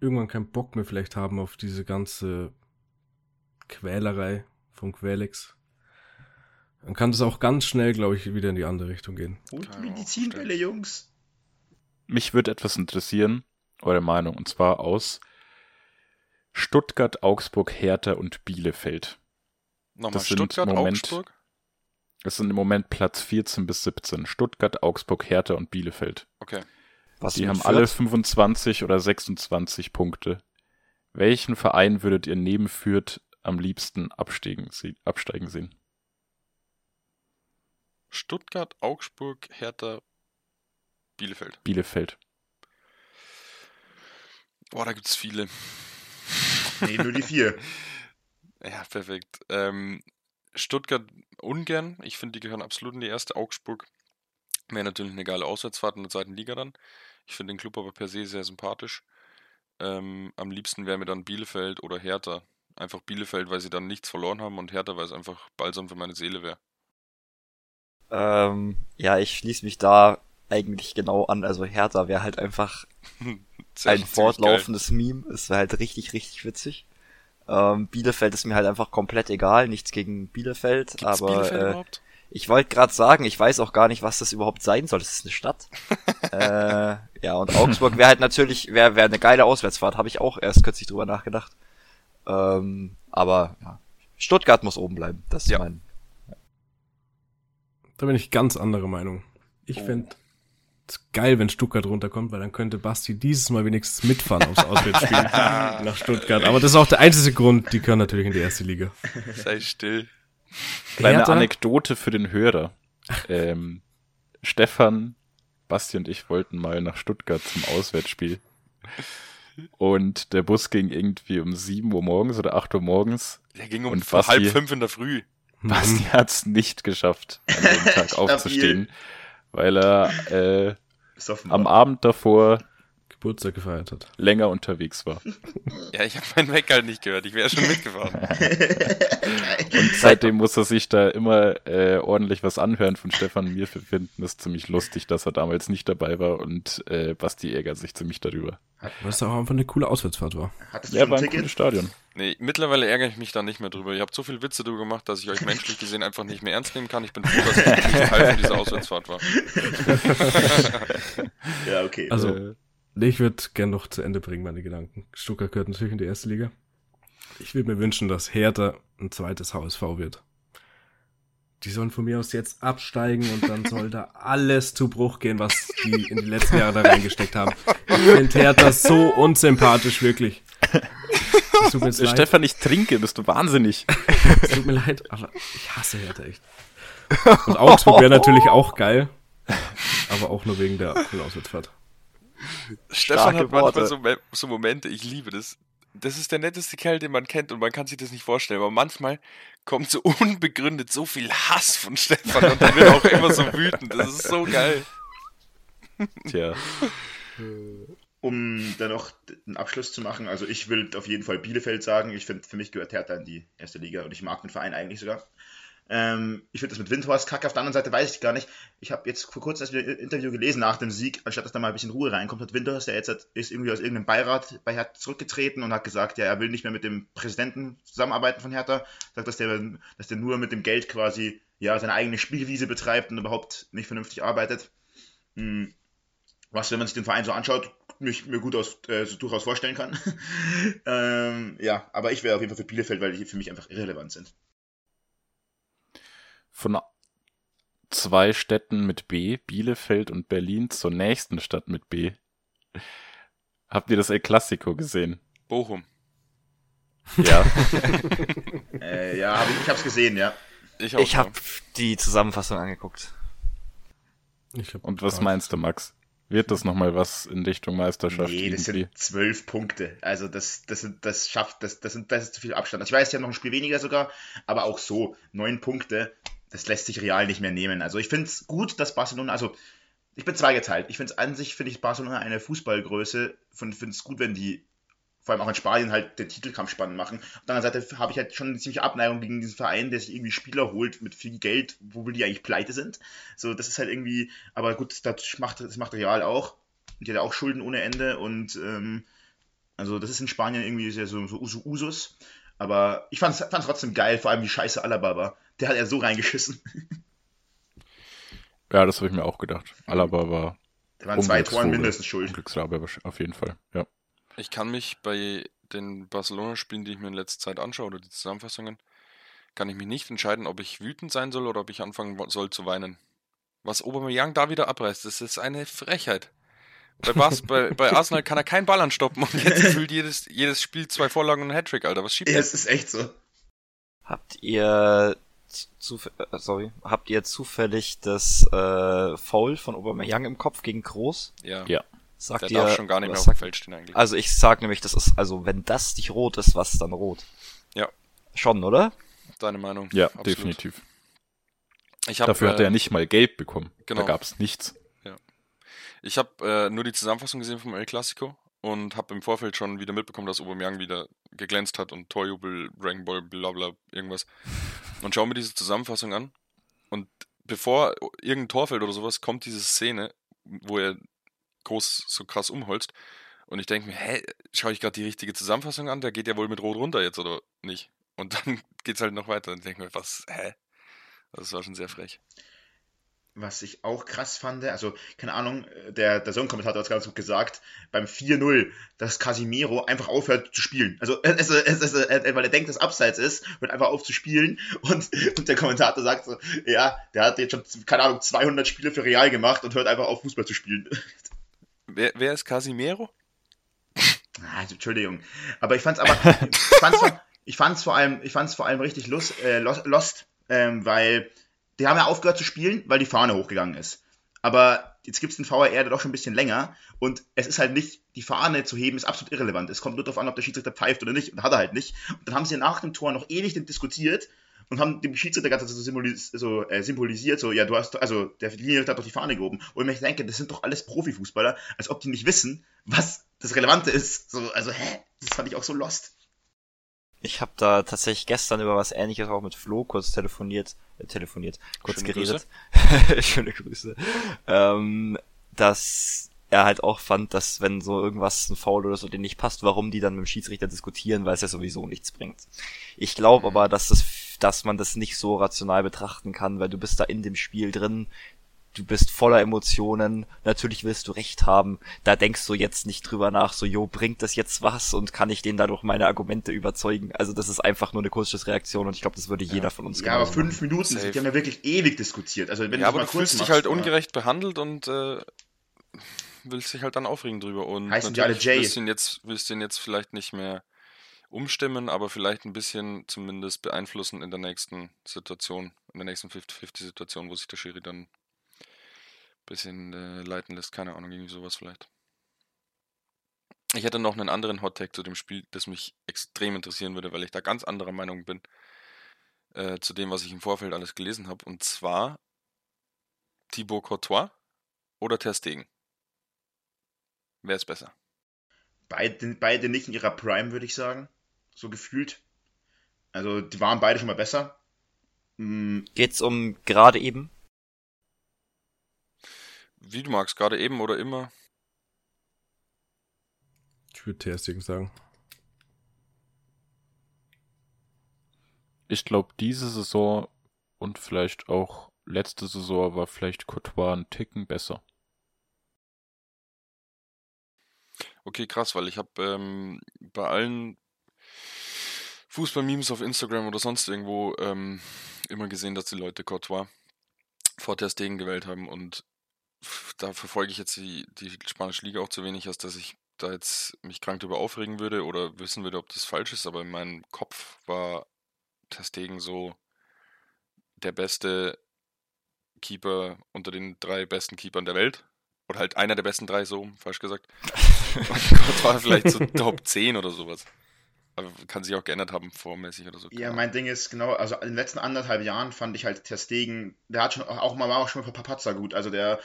irgendwann keinen Bock mehr vielleicht haben auf diese ganze Quälerei von Quälex, dann kann das auch ganz schnell, glaube ich, wieder in die andere Richtung gehen. Und Medizinbälle, Jungs. Mich würde etwas interessieren, eure Meinung, und zwar aus Stuttgart, Augsburg, Hertha und Bielefeld. Nochmal Das sind Stuttgart, Moment- Augsburg. Das sind im Moment Platz 14 bis 17. Stuttgart, Augsburg, Hertha und Bielefeld. Okay. Was Die haben Fürth? alle 25 oder 26 Punkte. Welchen Verein würdet ihr neben Fürth am liebsten absteigen, absteigen sehen? Stuttgart, Augsburg, Hertha, Bielefeld. Bielefeld. Boah, da gibt's viele. Nee, nur die vier. Ja, perfekt. Ähm, Stuttgart ungern. Ich finde, die gehören absolut in die erste. Augsburg wäre natürlich eine geile Auswärtsfahrt in der zweiten Liga dann. Ich finde den Club aber per se sehr sympathisch. Ähm, am liebsten wäre mir dann Bielefeld oder Hertha. Einfach Bielefeld, weil sie dann nichts verloren haben und Hertha, weil es einfach balsam für meine Seele wäre. Ähm, ja, ich schließe mich da eigentlich genau an. Also Hertha wäre halt einfach ein fortlaufendes Meme. Es wäre halt richtig, richtig witzig. Ähm, Bielefeld ist mir halt einfach komplett egal. Nichts gegen Bielefeld. Gibt's aber Bielefeld äh, überhaupt? ich wollte gerade sagen, ich weiß auch gar nicht, was das überhaupt sein soll. Das ist eine Stadt. äh, ja, und Augsburg wäre halt natürlich, wäre wär eine geile Auswärtsfahrt. Habe ich auch erst kürzlich drüber nachgedacht. Ähm, aber ja, Stuttgart muss oben bleiben. Das ist Ja. mein. Da bin ich ganz anderer Meinung. Ich Oh. fänd es geil, wenn Stuttgart runterkommt, weil dann könnte Basti dieses Mal wenigstens mitfahren aufs Auswärtsspiel nach Stuttgart. Aber das ist auch der einzige Grund, die können natürlich in die erste Liga. Sei still. Kleine Hertha? Anekdote für den Hörer. Ähm, Stefan, Basti und ich wollten mal nach Stuttgart zum Auswärtsspiel. Und der Bus ging irgendwie um 7 Uhr morgens oder 8 Uhr morgens. Der ging um Basti- halb fünf in der Früh. Basti hat es nicht geschafft, an dem Tag aufzustehen, weil er äh, am. Abend davor Geburtstag gefeiert hat. länger unterwegs war. Ja, ich habe meinen Weck halt nicht gehört. Ich wäre schon mitgefahren. Und seitdem muss er sich da immer äh, ordentlich was anhören von Stefan und mir. Wir finden es ziemlich lustig, dass er damals nicht dabei war und äh, Basti ärgert sich ziemlich darüber. Was auch einfach eine coole Auswärtsfahrt war. Hattest du Ja, schon war ein cooles? Stadion. Nee, mittlerweile ärgere ich mich da nicht mehr drüber. Ihr habt so viel Witze drüber gemacht, dass ich euch menschlich gesehen einfach nicht mehr ernst nehmen kann. Ich bin froh, dass ich nicht Teil von dieser Auswärtsfahrt war. Ja, okay. Also, Äh, Nee, Ich würde gern noch zu Ende bringen, meine Gedanken. Stuttgart gehört natürlich in die erste Liga. Ich würde mir wünschen, dass Hertha ein zweites HSV wird. Die sollen von mir aus jetzt absteigen und dann soll da alles zu Bruch gehen, was die in die letzten Jahre da reingesteckt haben. Ich finde Hertha so unsympathisch, wirklich. Es tut mir jetzt leid. Stefan, ich trinke, bist du wahnsinnig. Es tut mir leid, aber ich hasse Hertha echt. Und Augsburg wäre natürlich auch geil, aber auch nur wegen der coolen Auswärtsfahrt. Stefan hat manchmal so, so Momente, ich liebe das. Das ist der netteste Kerl, den man kennt und man kann sich das nicht vorstellen. Aber manchmal kommt so unbegründet so viel Hass von Stefan und dann wird er auch immer so wütend. Das ist so geil. Tja, Um dann noch einen Abschluss zu machen, also ich will auf jeden Fall Bielefeld sagen. Ich finde, für mich gehört Hertha in die erste Liga und ich mag den Verein eigentlich sogar. Ähm, ich finde das mit Windhorst kacke. Auf der anderen Seite weiß ich gar nicht. Ich habe jetzt vor kurzem erst ein Interview gelesen nach dem Sieg, anstatt dass da mal ein bisschen Ruhe reinkommt, hat Windhorst, der jetzt hat, ist irgendwie aus irgendeinem Beirat bei Hertha zurückgetreten und hat gesagt, ja, er will nicht mehr mit dem Präsidenten zusammenarbeiten von Hertha. Sagt, dass der, dass der nur mit dem Geld quasi ja, seine eigene Spielwiese betreibt und überhaupt nicht vernünftig arbeitet. Hm. Was, wenn man sich den Verein so anschaut, mich mir gut aus, äh, so durchaus vorstellen kann. ähm, ja, aber ich wäre auf jeden Fall für Bielefeld, weil die für mich einfach irrelevant sind. von zwei Städten mit B, Bielefeld und Berlin, zur nächsten Stadt mit B. Habt ihr das El Clasico gesehen? Bochum. Ja. Äh, ja, hab ich, ich hab's gesehen, ja. Ich, auch Ich habe die Zusammenfassung angeguckt. Ich hab Und was meinst du, Max? Wird das nochmal was in Richtung Meisterschaft Nee, das irgendwie? sind zwölf Punkte. Also das, das, sind, das schafft, das, das, sind, das ist zu viel Abstand. Also ich weiß, haben noch ein Spiel weniger sogar, aber auch so, neun Punkte, das lässt sich real nicht mehr nehmen. Also ich finde es gut, dass Barcelona, also ich bin zweigeteilt. Ich finde es an sich, finde ich Barcelona eine Fußballgröße. Ich finde es gut, wenn die vor allem auch in Spanien halt den Titelkampf spannend machen. Auf der anderen Seite habe ich halt schon eine ziemliche Abneigung gegen diesen Verein, der sich irgendwie Spieler holt mit viel Geld, wo die eigentlich pleite sind. So, das ist halt irgendwie, aber gut, das macht, das macht Real auch. Die hat ja auch Schulden ohne Ende und ähm, also das ist in Spanien irgendwie sehr so, so Usus. Aber ich fand es trotzdem geil, vor allem wie scheiße Alaba war. Der hat ja so reingeschissen. Ja, das habe ich mir auch gedacht. Alaba war. Der waren zwei Toren mindestens schuld. Unglücksrabe auf jeden Fall, ja. Ich kann mich bei den Barcelona-Spielen, die ich mir in letzter Zeit anschaue, oder die Zusammenfassungen, kann ich mich nicht entscheiden, ob ich wütend sein soll oder ob ich anfangen soll zu weinen. Was Aubameyang da wieder abreißt, das ist eine Frechheit. Bei, Bas, bei, bei Arsenal kann er keinen Ball anstoppen und jetzt fühlt jedes, jedes Spiel zwei Vorlagen und ein Hattrick, Alter. Was schiebt ja, es ist echt so. Habt ihr zu, äh, sorry, habt ihr zufällig das äh, Foul von Aubameyang im Kopf gegen Groß? Ja. Ja. Sagt Der ihr, darf schon gar nicht mehr was auf dem Feld stehen eigentlich. Also ich sag nämlich, das ist, also wenn das nicht rot ist, was ist dann rot? Ja. Schon, oder? Deine Meinung? Ja, Absolut. definitiv. Ich hab, Dafür hat äh, er ja nicht mal gelb bekommen. genau. Da gab es nichts. Ich habe äh, nur die Zusammenfassung gesehen vom El Clasico und habe im Vorfeld schon wieder mitbekommen, dass Aubameyang wieder geglänzt hat und Torjubel, Dragon Ball, bla bla, irgendwas. Und schau mir diese Zusammenfassung an und bevor irgendein Tor fällt oder sowas, kommt diese Szene, wo er groß so krass umholzt und ich denke mir, hä, schaue ich gerade die richtige Zusammenfassung an? Der geht ja wohl mit Rot runter jetzt oder nicht? Und dann geht's halt noch weiter und ich denke mir, was, hä? Das war schon sehr frech. Was ich auch krass fand, also, keine Ahnung, der, der Song-Kommentator hat es ganz gut gesagt, beim 4-0, dass Casimiro einfach aufhört zu spielen. Also, es, es, es, es, weil er denkt, dass Abseits ist, hört einfach auf zu spielen und, und der Kommentator sagt so, ja, der hat jetzt schon, keine Ahnung, 200 Spiele für Real gemacht und hört einfach auf, Fußball zu spielen. Wer, wer ist Casimiro? Ah, Entschuldigung. Aber ich fand's aber, ich fand's, vor- ich fand's vor allem, vor allem richtig lust, äh, lost, ähm, weil die haben ja aufgehört zu spielen, weil die Fahne hochgegangen ist. Aber jetzt gibt's den VAR, der doch schon ein bisschen länger und es ist halt nicht, die Fahne zu heben ist absolut irrelevant. Es kommt nur darauf an, ob der Schiedsrichter pfeift oder nicht und hat er halt nicht. Und dann haben sie nach dem Tor noch ewig diskutiert und haben dem Schiedsrichter ganz so, symbolis so äh, symbolisiert, so, ja, du hast, also der Linienrichter hat doch die Fahne gehoben. Und ich denke, das sind doch alles Profifußballer, als ob die nicht wissen, was das Relevante ist. So, also, hä? Das fand ich auch so lost. Ich habe da tatsächlich gestern über was ähnliches auch mit Flo kurz telefoniert, äh, telefoniert, kurz Schöne geredet. Schöne Grüße. Ähm, dass er halt auch fand, dass wenn so irgendwas ein Foul oder so denen nicht passt, warum die dann mit dem Schiedsrichter diskutieren, weil es ja sowieso nichts bringt. Ich glaube aber, dass das, dass man das nicht so rational betrachten kann, weil du bist da in dem Spiel drin, du bist voller Emotionen, natürlich willst du recht haben, da denkst du jetzt nicht drüber nach, so, jo, bringt das jetzt was und kann ich den dadurch meine Argumente überzeugen? Also das ist einfach nur eine Kurzschlussreaktion und ich glaube, das würde jeder von uns Ja, aber fünf Minuten, Safe. die haben ja wirklich ewig diskutiert. Also, wenn ja, du aber mal du kurz fühlst dich halt aber- ungerecht behandelt und äh, willst dich halt dann aufregen drüber. Und Heißen die alle Jay? willst du ihn jetzt, willst du ihn jetzt vielleicht nicht mehr umstimmen, aber vielleicht ein bisschen zumindest beeinflussen in der nächsten Situation, in der nächsten 50-50-Situation, wo sich der Schiri dann ein bisschen äh, leiten lässt. Keine Ahnung, irgendwie sowas vielleicht. Ich hätte noch einen anderen Hot-Tag zu dem Spiel, das mich extrem interessieren würde, weil ich da ganz anderer Meinung bin äh, zu dem, was ich im Vorfeld alles gelesen habe. Und zwar Thibaut Courtois oder Ter Stegen? Wer ist besser? Beide, beide nicht in ihrer Prime, würde ich sagen. So gefühlt. Also, die waren beide schon mal besser. Hm, Geht's um gerade eben? Wie du magst, gerade eben oder immer. Ich würde Ter Stegen sagen. Ich glaube, diese Saison und vielleicht auch letzte Saison war vielleicht Courtois ein Ticken besser. Okay, krass, weil ich habe ähm, bei allen Fußball-Memes auf Instagram oder sonst irgendwo ähm, immer gesehen, dass die Leute Courtois vor Ter Stegen gewählt haben und da verfolge ich jetzt die, die spanische Liga auch zu wenig, als dass ich da jetzt mich krank drüber aufregen würde oder wissen würde, ob das falsch ist, aber in meinem Kopf war Ter Stegen so der beste Keeper unter den drei besten Keepern der Welt. Oder halt einer der besten drei, so, falsch gesagt. Und war vielleicht so Top 10 oder sowas. Kann sich auch geändert haben, vormäßig oder so. Ja, mein Ding ist genau, also in den letzten anderthalb Jahren fand ich halt Ter Stegen, der hat schon auch mal, war auch schon mal Papazza gut. Also der,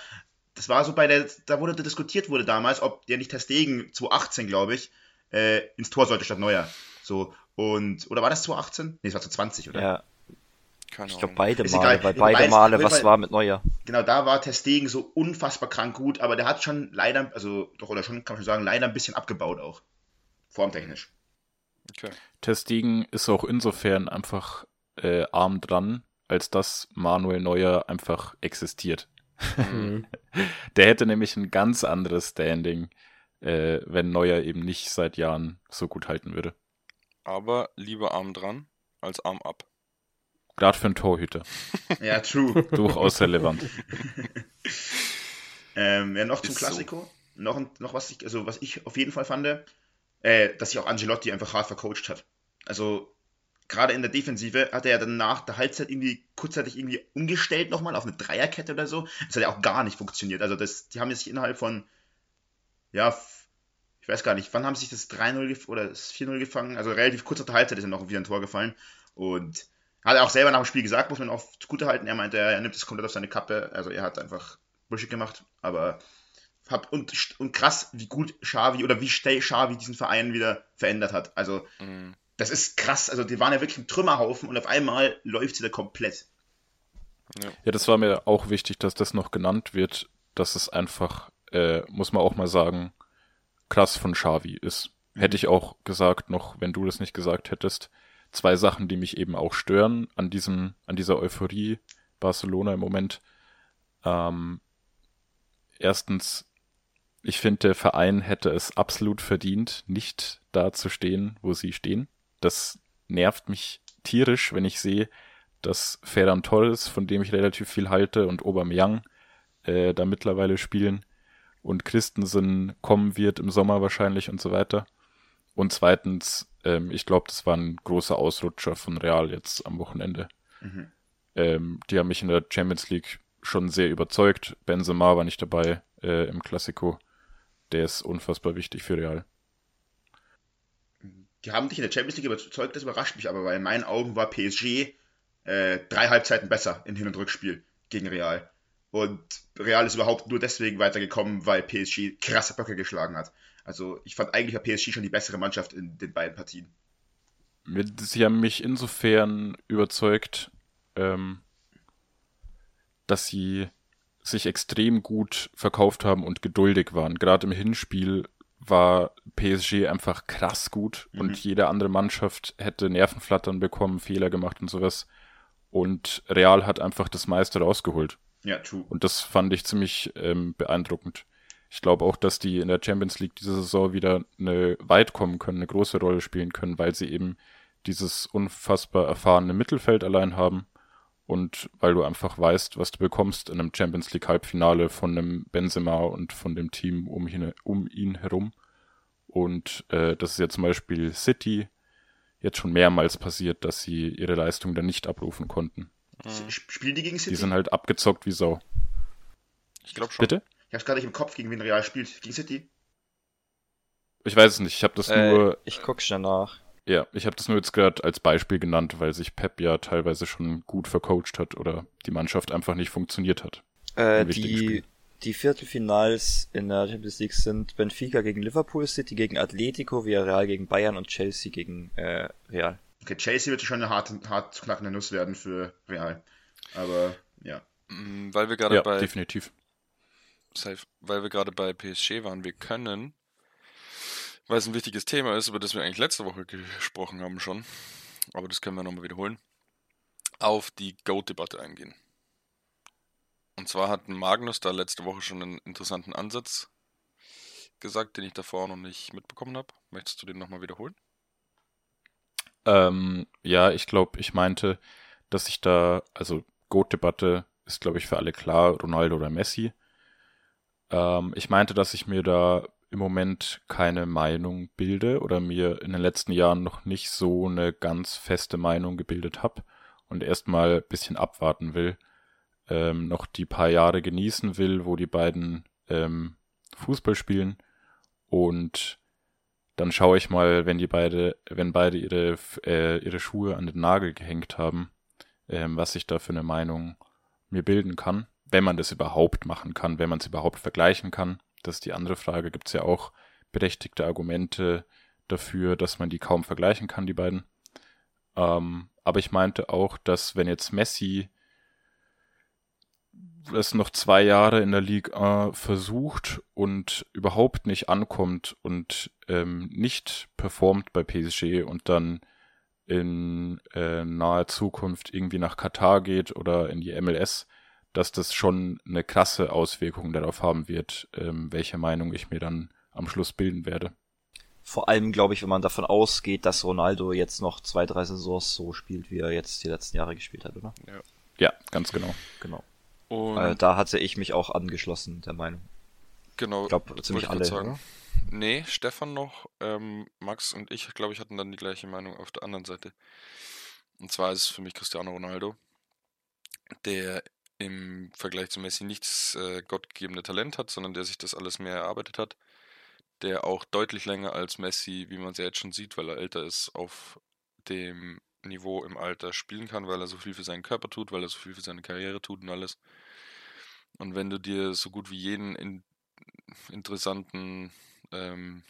das war so bei der, da wurde diskutiert wurde damals, ob der nicht Ter Stegen 2018, glaube ich, äh, ins Tor sollte statt Neuer. So, und, oder war das 2018? Nee, es war 2020, oder? Ja, Keine ich glaube beide Ist Male, Du beide Male was Fall- war mit Neuer. Genau, da war Testegen so unfassbar krank gut, aber der hat schon leider, also doch oder schon, kann man schon sagen, leider ein bisschen abgebaut auch. Formtechnisch. Okay. Testegen ist auch insofern einfach äh, arm dran, als dass Manuel Neuer einfach existiert. Mhm. Der hätte nämlich ein ganz anderes Standing, äh, wenn Neuer eben nicht seit Jahren so gut halten würde. Aber lieber Arm dran als Arm ab. Gerade für einen Torhüter. Ja, true. Durchaus relevant. ähm, ja, noch zum Ist so. Klassiko. Noch, noch was ich, also was ich auf jeden Fall fand, äh, dass sich auch Angelotti einfach hart vercoacht hat. Also, gerade in der Defensive hat er ja dann nach der Halbzeit irgendwie kurzzeitig irgendwie umgestellt nochmal auf eine Dreierkette oder so. Das hat ja auch gar nicht funktioniert. Also, das, die haben sich innerhalb von, ja, ich weiß gar nicht, wann haben sich das 3-0 gef- oder das 4-0 gefangen? Also, relativ kurz nach der Halbzeit ist er noch wieder ein Tor gefallen. Und hat er auch selber nach dem Spiel gesagt, muss man auch zugute halten. Er meinte, er nimmt es komplett auf seine Kappe. Also, er hat einfach Bullshit gemacht. Aber hab, und, und krass, wie gut Xavi oder wie schnell Xavi diesen Verein wieder verändert hat. Also, Mhm. das ist krass. Also, die waren ja wirklich ein Trümmerhaufen und auf einmal läuft sie da komplett. Ja, das war mir auch wichtig, dass das noch genannt wird, dass es einfach, äh, muss man auch mal sagen, krass von Xavi ist. Hätte ich auch gesagt, noch wenn du das nicht gesagt hättest, zwei Sachen, die mich eben auch stören an diesem, an dieser Euphorie Barcelona im Moment. Ähm, erstens, ich finde, der Verein hätte es absolut verdient, nicht da zu stehen, wo sie stehen. Das nervt mich tierisch, wenn ich sehe, dass Ferran Torres, von dem ich relativ viel halte, und Aubameyang äh, da mittlerweile spielen und Christensen kommen wird im Sommer wahrscheinlich und so weiter. Und zweitens, ähm, ich glaube, das war ein großer Ausrutscher von Real jetzt am Wochenende. Mhm. Ähm, die haben mich in der Champions League schon sehr überzeugt. Benzema war nicht dabei äh, im Klassiko. Der ist unfassbar wichtig für Real. Die haben dich in der Champions League überzeugt, das überrascht mich aber, weil in meinen Augen war PSG äh, drei Halbzeiten besser in Hin- und Rückspiel gegen Real. Und Real ist überhaupt nur deswegen weitergekommen, weil PSG krasse Böcke geschlagen hat. Also ich fand eigentlich war PSG schon die bessere Mannschaft in den beiden Partien. Sie haben mich insofern überzeugt, ähm, dass sie sich extrem gut verkauft haben und geduldig waren. Gerade im Hinspiel war PSG einfach krass gut Mhm. und jede andere Mannschaft hätte Nervenflattern bekommen, Fehler gemacht und sowas. Und Real hat einfach das meiste rausgeholt. Ja, true. Und das fand ich ziemlich ähm, beeindruckend. Ich glaube auch, dass die in der Champions League diese Saison wieder eine weit kommen können, eine große Rolle spielen können, weil sie eben dieses unfassbar erfahrene Mittelfeld allein haben und weil du einfach weißt, was du bekommst in einem Champions League Halbfinale von einem Benzema und von dem Team um ihn, um ihn herum. Und äh, das ist ja zum Beispiel City jetzt schon mehrmals passiert, dass sie ihre Leistung dann nicht abrufen konnten. Mhm. Spielen die gegen City? Die sind halt abgezockt wie Sau. Ich glaube schon. Bitte? ich hab's gerade nicht im Kopf, gegen wen Real spielt. Gegen City? Ich weiß es nicht. Ich habe das Äh, nur, ich guck schnell nach. Ja, ich habe das nur jetzt gerade als Beispiel genannt, weil sich Pep ja teilweise schon gut vercoacht hat oder die Mannschaft einfach nicht funktioniert hat. Äh, die, Spiel. die Viertelfinals in der Champions League sind Benfica gegen Liverpool, City gegen Atletico, Villarreal gegen Bayern und Chelsea gegen äh, Real. Okay, Chelsea wird schon eine hart, hart zu knackende Nuss werden für Real. Aber ja. Mm, Weil wir gerade Ja, bei definitiv. Safe, weil wir gerade bei PSG waren, wir können, weil es ein wichtiges Thema ist, über das wir eigentlich letzte Woche gesprochen haben schon, aber das können wir nochmal wiederholen, auf die Goat-Debatte eingehen. Und zwar hat Magnus da letzte Woche schon einen interessanten Ansatz gesagt, den ich davor noch nicht mitbekommen habe. Möchtest du den nochmal wiederholen? Ähm, ja, ich glaube, ich meinte, dass ich da, also Goat-Debatte ist, glaube ich, für alle klar, Ronaldo oder Messi. Ähm, ich meinte, dass ich mir da im Moment keine Meinung bilde oder mir in den letzten Jahren noch nicht so eine ganz feste Meinung gebildet habe und erstmal ein bisschen abwarten will, ähm, noch die paar Jahre genießen will, wo die beiden ähm, Fußball spielen und dann schaue ich mal, wenn die beide, wenn beide ihre, äh, ihre Schuhe an den Nagel gehängt haben, ähm, was ich da für eine Meinung mir bilden kann, wenn man das überhaupt machen kann, wenn man es überhaupt vergleichen kann. Das ist die andere Frage. Gibt es ja auch berechtigte Argumente, dafür, dass man die kaum vergleichen kann, die beiden. Ähm, aber ich meinte auch, dass wenn jetzt Messi es noch zwei Jahre in der Liga versucht und überhaupt nicht ankommt und ähm, nicht performt bei PSG und dann in äh, naher Zukunft irgendwie nach Katar geht oder in die MLS, dass das schon eine krasse Auswirkung darauf haben wird, ähm, welche Meinung ich mir dann am Schluss bilden werde. Vor allem, glaube ich, wenn man davon ausgeht, dass Ronaldo jetzt noch zwei, drei Saisons so spielt, wie er jetzt die letzten Jahre gespielt hat, oder? Ja. Ja, ganz genau. Genau. Und Äh, da hatte ich mich auch angeschlossen, der Meinung. genau, Ich glaube, ziemlich ich alle. sagen. Nee, Stefan noch, ähm, Max und ich, glaube ich, hatten dann die gleiche Meinung auf der anderen Seite. Und zwar ist es für mich Cristiano Ronaldo, der im Vergleich zu Messi nicht das äh, gottgegebene Talent hat, sondern der sich das alles mehr erarbeitet hat. Der auch deutlich länger als Messi, wie man es ja jetzt schon sieht, weil er älter ist, auf dem Niveau im Alter spielen kann, weil er so viel für seinen Körper tut, weil er so viel für seine Karriere tut und alles. Und wenn du dir so gut wie jeden in, interessanten ähm,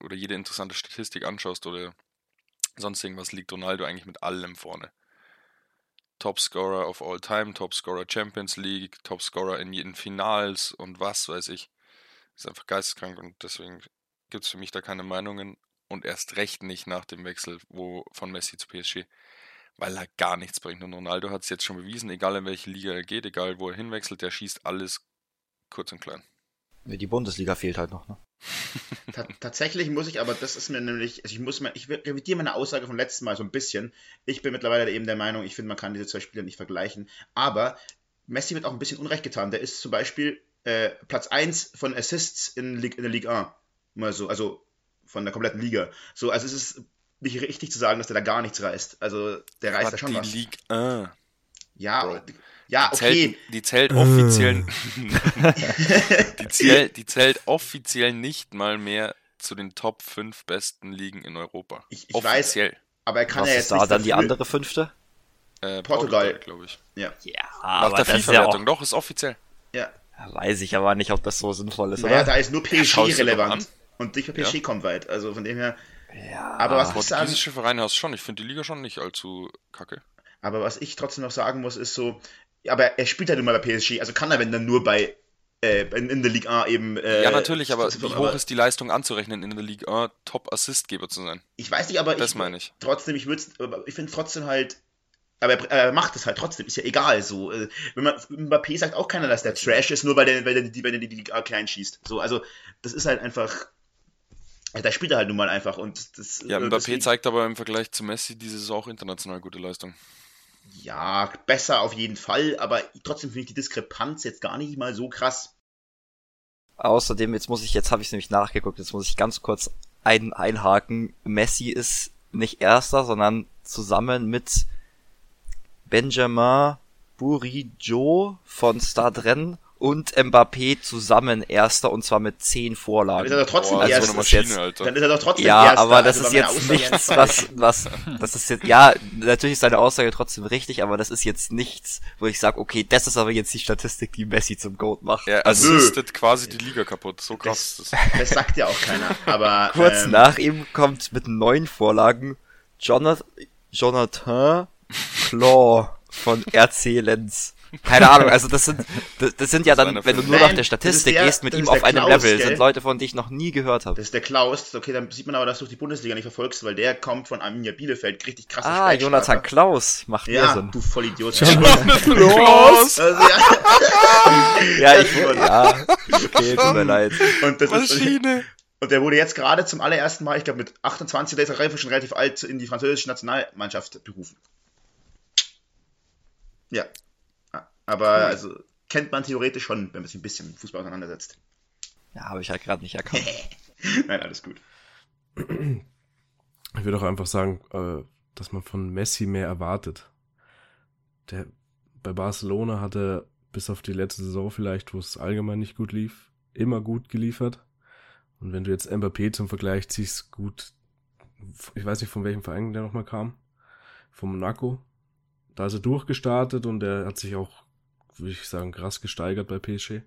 oder jede interessante Statistik anschaust oder sonst irgendwas, liegt Ronaldo eigentlich mit allem vorne. Topscorer of all time, Topscorer Champions League, Topscorer in jeden Finals und was weiß ich. Ist einfach geisteskrank und deswegen gibt es für mich da keine Meinungen und erst recht nicht nach dem Wechsel wo von Messi zu PSG, weil er gar nichts bringt. Und Ronaldo hat es jetzt schon bewiesen, egal in welche Liga er geht, egal wo er hinwechselt, der schießt alles kurz und klein. Die Bundesliga fehlt halt noch, ne? Ta tatsächlich muss ich aber, das ist mir nämlich, also ich muss mal, ich revidiere meine Aussage vom letzten Mal so ein bisschen. Ich bin mittlerweile eben der Meinung, ich finde, man kann diese zwei Spieler nicht vergleichen. Aber Messi wird auch ein bisschen Unrecht getan. Der ist zum Beispiel äh, Platz 1 von Assists in, in der Ligue 1. Mal so, also von der kompletten Liga. So, also es ist nicht richtig zu sagen, dass der da gar nichts reißt. Also der reißt da schon die was. Ligue 1. Ja, Bro. Ja, Die okay. zählt, die zählt offiziell. die, zählt, die zählt offiziell nicht mal mehr zu den Top 5 besten Ligen in Europa. Ich, ich weiß, offiziell. aber er kann Was ja ist jetzt da nicht dann die andere fünfte? Äh, Portugal. glaube ich. Ja, Ja, Nach aber der das ist ja auch, FIFA-Wertung, doch, ist offiziell. ja. weiß ich aber nicht, ob das so sinnvoll ist, Naja, oder? da ist nur Ja, PSG doch relevant. an. Und nicht PSG Ja. kommt weit. Also von dem her. Ja, Aber was ich sagen, Vereine hast schon. Ich finde die Liga schon nicht allzu kacke. aber was ich trotzdem noch sagen muss, ist so, ja, aber er spielt halt immer bei PSG, also kann er, wenn dann nur bei äh, in, in der Ligue 1 eben. Äh, ja, natürlich, aber wie hoch ist die Leistung anzurechnen, in der Liga 1 Top-Assistgeber zu sein? Ich weiß nicht, aber Das ich, meine ich. trotzdem, ich würde ich finde trotzdem halt. Aber er, er macht es halt trotzdem, ist ja egal so. Äh, Wenn man Mbappé sagt auch keiner, dass der Trash ist, nur weil der, weil der, die, weil der die Liga klein schießt. So, also das ist halt einfach. also Da spielt er halt nun mal einfach und das. Ja, äh, Mbappé zeigt aber im Vergleich zu Messi diese Saison auch international gute Leistung. Ja, besser auf jeden Fall, aber trotzdem finde ich die Diskrepanz jetzt gar nicht mal so krass. Außerdem, jetzt muss ich, jetzt habe ich nämlich nachgeguckt, jetzt muss ich ganz kurz ein, einhaken. Messi ist nicht erster, sondern zusammen mit Benjamin Bourigeaud von Stadren und Mbappé zusammen erster und zwar mit zehn Dann ist Vorlagen. er doch trotzdem Boah, also erster. so eine das ist Maschine, jetzt- Alter. Dann ist er doch trotzdem Ja, erster. aber das also ist jetzt Aussage nichts, was, was, das ist jetzt, ja, natürlich ist seine Aussage trotzdem richtig, aber das ist jetzt nichts, wo ich sage, okay, das ist aber jetzt die Statistik, die Messi zum Goat macht. Er Also- assistet quasi die Liga kaputt. So krass ist das. Das sagt ja auch keiner. Aber Kurz ähm, nach ihm kommt mit neun Vorlagen Jonathan, Jonathan Claw von RC Lenz. Keine Ahnung, also das sind, das, das sind ja Das ist dann, wenn du nur nach der Statistik ist der- gehst, mit ihm ist auf einem Klaus, Level, gell? sind Leute, von denen ich noch nie gehört habe. Das ist der Klaus. Okay, dann sieht man aber, dass du die Bundesliga nicht verfolgst, weil der kommt von Arminia Bielefeld. Richtig krasser Ah, Jonathan. Klaus macht mehr Ja, Sinn. du Vollidiot. Klaus! Also, ja. Ja, ich, ja, okay, tut mir leid. Und, das ist, Maschine! und der wurde jetzt gerade zum allerersten Mal, ich glaube mit 28, der ist auch relativ- schon relativ alt, in die französische Nationalmannschaft berufen. Ja. Aber also kennt man theoretisch schon, wenn man sich ein bisschen mit Fußball auseinandersetzt. Ja, habe ich halt gerade nicht erkannt. Nein, alles gut. Ich würde auch einfach sagen, äh, dass man von Messi mehr erwartet. Der bei Barcelona hat er bis auf die letzte Saison vielleicht, wo es allgemein nicht gut lief, immer gut geliefert. Und wenn du jetzt Mbappé zum Vergleich ziehst, gut, ich weiß nicht von welchem Verein der nochmal kam, von Monaco. Da ist er durchgestartet und er hat sich auch, würde ich sagen, krass gesteigert bei PSG.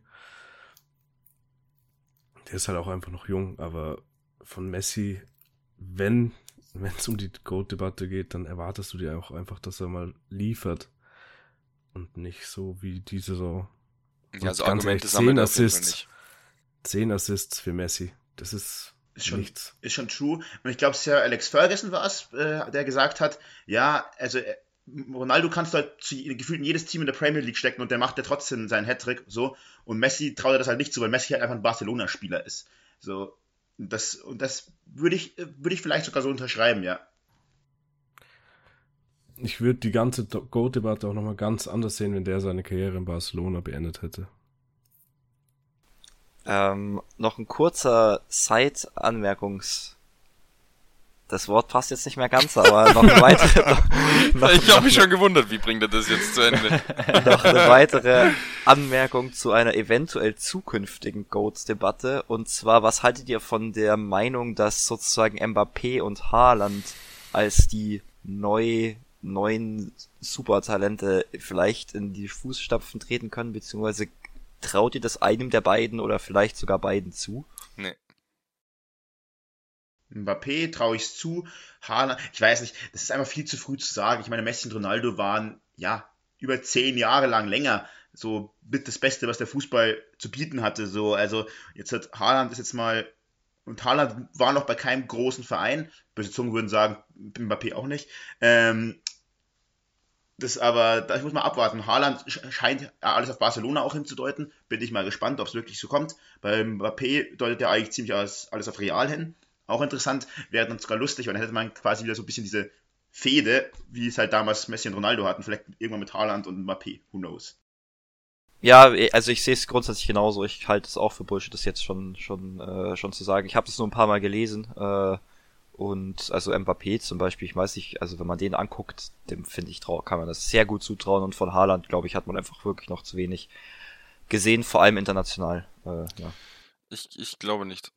Der ist halt auch einfach noch jung, aber von Messi wenn wenn es um die Goat-Debatte geht, dann erwartest du dir auch einfach, dass er mal liefert. Und nicht so wie diese so. Ja, so ganz Argumente ehrlich, sammelt 10 auf jeden Fall Assists. 10 Assists für Messi. Das ist, Ist schon, nichts. ist schon true. Und ich glaube, es ist ja Alex Ferguson war es, äh, der gesagt hat, ja, also äh, Ronaldo kannst du halt zu, gefühlt in jedes Team in der Premier League stecken und der macht ja trotzdem seinen Hattrick so. Und Messi traut er das halt nicht zu, weil Messi halt einfach ein Barcelona-Spieler ist. So, und das, und das würde ich, würde ich vielleicht sogar so unterschreiben, ja. Ich würde die ganze Goat-Debatte auch nochmal ganz anders sehen, wenn der seine Karriere in Barcelona beendet hätte. Ähm, noch ein kurzer Side-Anmerkungs... Das Wort passt jetzt nicht mehr ganz, aber noch eine weitere, noch, Ich habe mich schon gewundert, wie bringt er das jetzt zu Ende? noch eine weitere Anmerkung zu einer eventuell zukünftigen Goats-Debatte. Und zwar, was haltet ihr von der Meinung, dass sozusagen Mbappé und Haaland als die neu, neuen Supertalente vielleicht in die Fußstapfen treten können, beziehungsweise traut ihr das einem der beiden oder vielleicht sogar beiden zu? Mbappé traue ich es zu. Haaland, ich weiß nicht, das ist einfach viel zu früh zu sagen. Ich meine, Messi und Ronaldo waren, ja, über zehn Jahre lang länger so mit das Beste, was der Fußball zu bieten hatte. So, also jetzt hat Haaland ist jetzt mal und Haaland war noch bei keinem großen Verein. Böse Zungen würden sagen, Mbappé auch nicht. Ähm, das aber, da ich muss mal abwarten. Haaland sch- scheint alles auf Barcelona auch hinzudeuten. Bin ich mal gespannt, ob es wirklich so kommt. Beim Mbappé deutet ja eigentlich ziemlich alles, alles auf Real hin. Auch interessant, wäre dann sogar lustig, weil dann hätte man quasi wieder so ein bisschen diese Fehde, wie es halt damals Messi und Ronaldo hatten, vielleicht irgendwann mit Haaland und Mbappé, who knows. Ja, also ich sehe es grundsätzlich genauso. Ich halte es auch für Bullshit, das jetzt schon schon äh, schon zu sagen. Ich habe das nur ein paar Mal gelesen äh, und also Mbappé zum Beispiel, ich weiß nicht, also wenn man den anguckt, dem finde ich trau kann man das sehr gut zutrauen und von Haaland glaube ich hat man einfach wirklich noch zu wenig gesehen, vor allem international. Äh, ja. Ich, ich glaube nicht.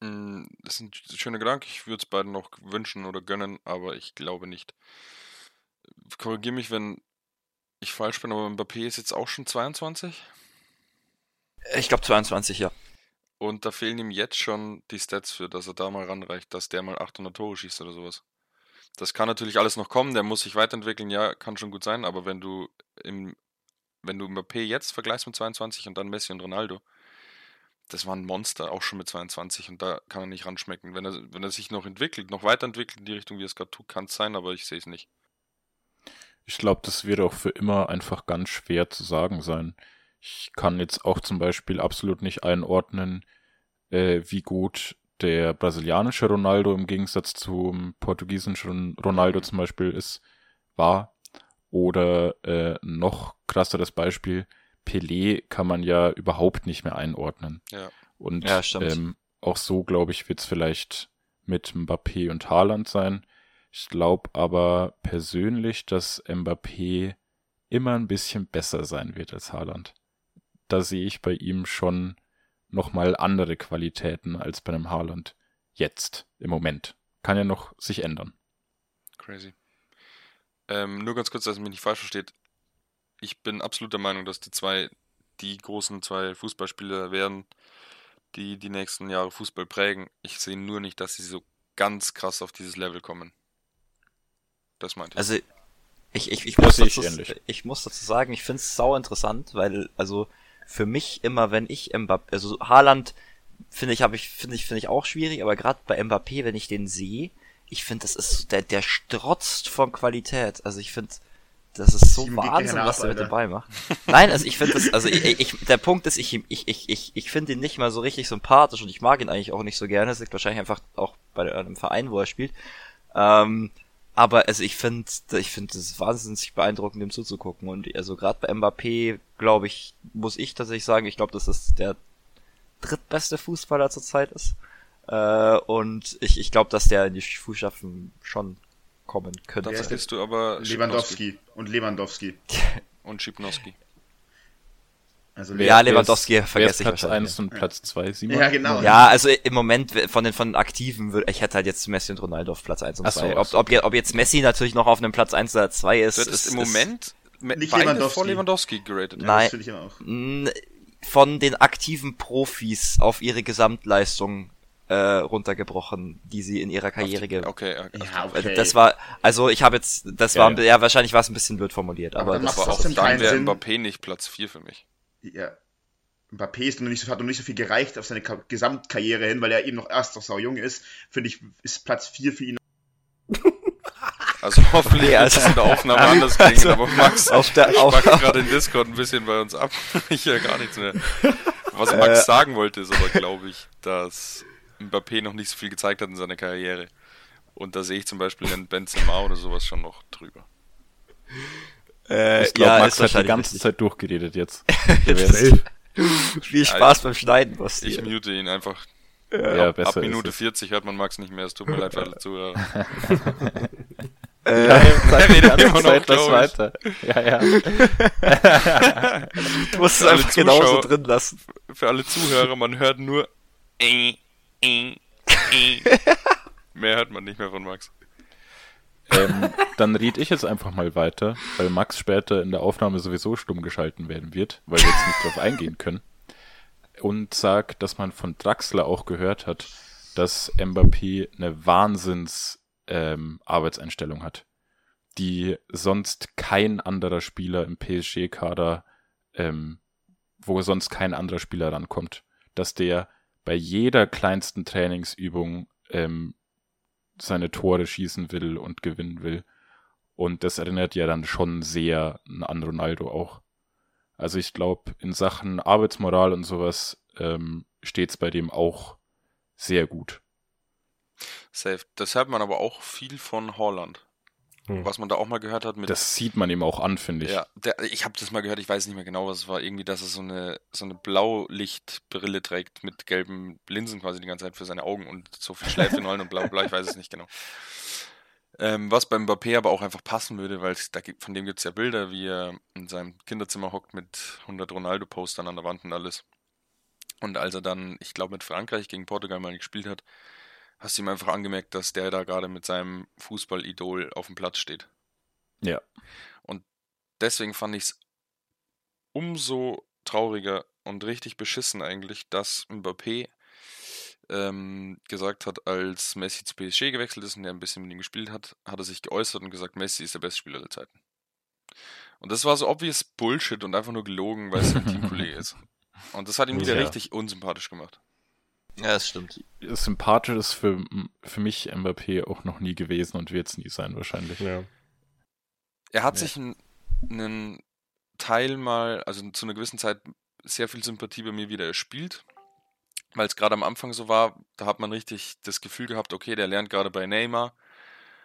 Mm, Das ist ein schöner Gedanke. Ich würde es beiden noch wünschen oder gönnen, aber ich glaube nicht. Korrigiere mich, wenn ich falsch bin, aber Mbappé ist jetzt auch schon 22 Ich glaube 22, ja. und da fehlen ihm jetzt schon die Stats für, dass er da mal ranreicht, dass der mal 800 Tore schießt oder sowas. Das kann natürlich alles noch kommen, der muss sich weiterentwickeln, ja, kann schon gut sein, aber wenn du im, wenn du Mbappé jetzt vergleichst mit 22 und dann Messi und Ronaldo, das war ein Monster, auch schon mit 22 und da kann er nicht ranschmecken. Wenn er, wenn er sich noch entwickelt, noch weiterentwickelt in die Richtung, wie er es gerade tut, kann es sein, aber ich sehe es nicht. Ich glaube, das wird auch für immer einfach ganz schwer zu sagen sein. Ich kann jetzt auch zum Beispiel absolut nicht einordnen, äh, wie gut der brasilianische Ronaldo im Gegensatz zum portugiesischen Ronaldo zum Beispiel ist, war. Oder äh, noch krasseres Beispiel, Pelé kann man ja überhaupt nicht mehr einordnen. Ja. Und Ja, stimmt. ähm, auch so, glaube ich, wird es vielleicht mit Mbappé und Haaland sein. Ich glaube aber persönlich, dass Mbappé immer ein bisschen besser sein wird als Haaland. Da sehe ich bei ihm schon nochmal andere Qualitäten als bei einem Haaland. Jetzt, im Moment. Kann ja noch sich ändern. Crazy. Ähm, nur ganz kurz, dass ihr mich nicht falsch versteht. Ich bin absolut der Meinung, dass die zwei, die großen zwei Fußballspieler werden, die die nächsten Jahre Fußball prägen. Ich sehe nur nicht, dass sie so ganz krass auf dieses Level kommen. Das meinte ich. Also ich, ich, ich, muss, ich dazu, ich muss dazu sagen, ich finde es sau interessant, weil, also für mich immer, wenn ich Mbappé, also Haaland finde ich, habe ich, finde ich, finde ich auch schwierig, aber gerade bei Mbappé, wenn ich den sehe, ich finde, das ist, so- der, der strotzt von Qualität. Also ich finde, das ist so Wahnsinn, was der mit. Ball macht. Nein, also ich finde das, also ich, ich, der Punkt ist, ich, ich, ich, ich, ich finde ihn nicht mal so richtig sympathisch und ich mag ihn eigentlich auch nicht so gerne. Das liegt wahrscheinlich einfach auch bei einem Verein, wo er spielt. Ähm, aber also ich finde, ich finde es wahnsinnig beeindruckend, dem zuzugucken. Und also gerade bei Mbappé, glaube ich, muss ich tatsächlich sagen, ich glaube, dass das der drittbeste Fußballer zurzeit ist. Äh, und ich, ich glaube, dass der in die Fußstapfen schon kommen könnte. Ist bist du aber Lewandowski und Lewandowski. und Schipnowski. Also Ja, Le Wer ist- Lewandowski wer ist vergesse ich Platz wahrscheinlich, 1 und Platz 2, Simon? Ja, genau. Ja, also im Moment von den von den Aktiven würde ich hätte halt jetzt Messi und Ronaldo auf Platz 1 und Ach so, 2. ach Ob, so. ob, je- ob jetzt Messi natürlich noch auf einem Platz 1 oder 2 ist, Das ist im Moment me- Nicht Lewandowski. vor Lewandowski geratet. Ja, Nein. Das finde ich immer auch. N- von den aktiven Profis auf ihre Gesamtleistung äh, runtergebrochen, die sie in ihrer Karriere die- ge Okay, ja, Ja, Also okay. Das war, also ich habe jetzt, das Ja, war, ja, wahrscheinlich war es ein bisschen blöd formuliert, Aber aber, das aber war auch trotzdem dann wäre. Mbappé nicht Platz 4 für mich. Ja. Mbappé ist noch nicht, so- hat noch nicht so viel gereicht auf seine Ka Gesamtkarriere hin, weil er eben noch erst noch sau jung ist. Finde ich, ist Platz 4 für ihn. Also hoffentlich Nee, wird also- es in der Aufnahme anders klingen, also aber Max auf der, auf, spackt gerade in Discord ein bisschen bei uns ab. Ich höre gar nichts mehr. Was Max Äh. sagen wollte, ist aber, glaube ich, dass Mbappé noch nicht so viel gezeigt hat in seiner Karriere. Und da sehe ich zum Beispiel einen Benzema oder sowas schon noch drüber. äh, Ich glaube, ja, Max hat die ganze richtig. Zeit durchgeredet jetzt. Viel Spaß beim Schneiden, Basti. Ich mute ihn einfach. ja, Ab besser Minute ist es. 40 hört man Max nicht mehr. Es tut mir leid für alle Zuhörer. Äh, die ganze immer noch, das weiter. Ja, ja. du musst es einfach genauso Zuschauer- drin lassen. Für alle Zuhörer, man hört nur. Mehr hört man nicht mehr von Max. ähm, dann red ich jetzt einfach mal weiter, weil Max später in der Aufnahme sowieso stumm geschalten werden wird, weil wir jetzt nicht drauf eingehen können. Und sag, dass man von Draxler auch gehört hat, dass Mbappé eine Wahnsinns ähm, Arbeitseinstellung hat, die sonst kein anderer Spieler im PSG-Kader, ähm, wo sonst kein anderer Spieler rankommt. Dass der bei jeder kleinsten Trainingsübung ähm, seine Tore schießen will und gewinnen will. Und das erinnert ja dann schon sehr an Ronaldo auch. Also ich glaube, in Sachen Arbeitsmoral und sowas ähm, steht's bei dem auch sehr gut. Safe. Das hört man aber auch viel von Holland. Hm. Was man da auch mal gehört hat mit. Das sieht man ihm auch an, finde ich. ja, der, ich habe das mal gehört, ich weiß nicht mehr genau, was es war. Irgendwie, dass er so eine, so eine Blaulichtbrille trägt mit gelben Linsen quasi die ganze Zeit für seine Augen und so viel Schläfenollen und bla bla, ich weiß es nicht genau. Ähm, was beim Mbappé aber auch einfach passen würde, weil es da gibt, von dem gibt es ja Bilder, wie er in seinem Kinderzimmer hockt mit 100 Ronaldo-Postern an der Wand und alles. Und als er dann, ich glaube, mit Frankreich gegen Portugal mal gespielt hat, hast du ihm einfach angemerkt, dass der da gerade mit seinem Fußballidol auf dem Platz steht. Ja. Und deswegen fand ich es umso trauriger und richtig beschissen eigentlich, dass Mbappé ähm, gesagt hat, als Messi zu PSG gewechselt ist und er ein bisschen mit ihm gespielt hat, hat er sich geäußert und gesagt, Messi ist der beste Spieler der Zeiten. Und das war so obvious Bullshit und einfach nur gelogen, weil es ein Teamkollege ist. Und das hat ihn wieder Ja. richtig unsympathisch gemacht. Ja, das stimmt. Sympathisch ist für, für mich Mbappé auch noch nie gewesen und wird es nie sein wahrscheinlich. Ja. Er hat Ja. sich einen, einen Teil mal, also zu einer gewissen Zeit, sehr viel Sympathie bei mir wieder erspielt. Weil es gerade am Anfang so war, da hat man richtig das Gefühl gehabt, okay, der lernt gerade bei Neymar.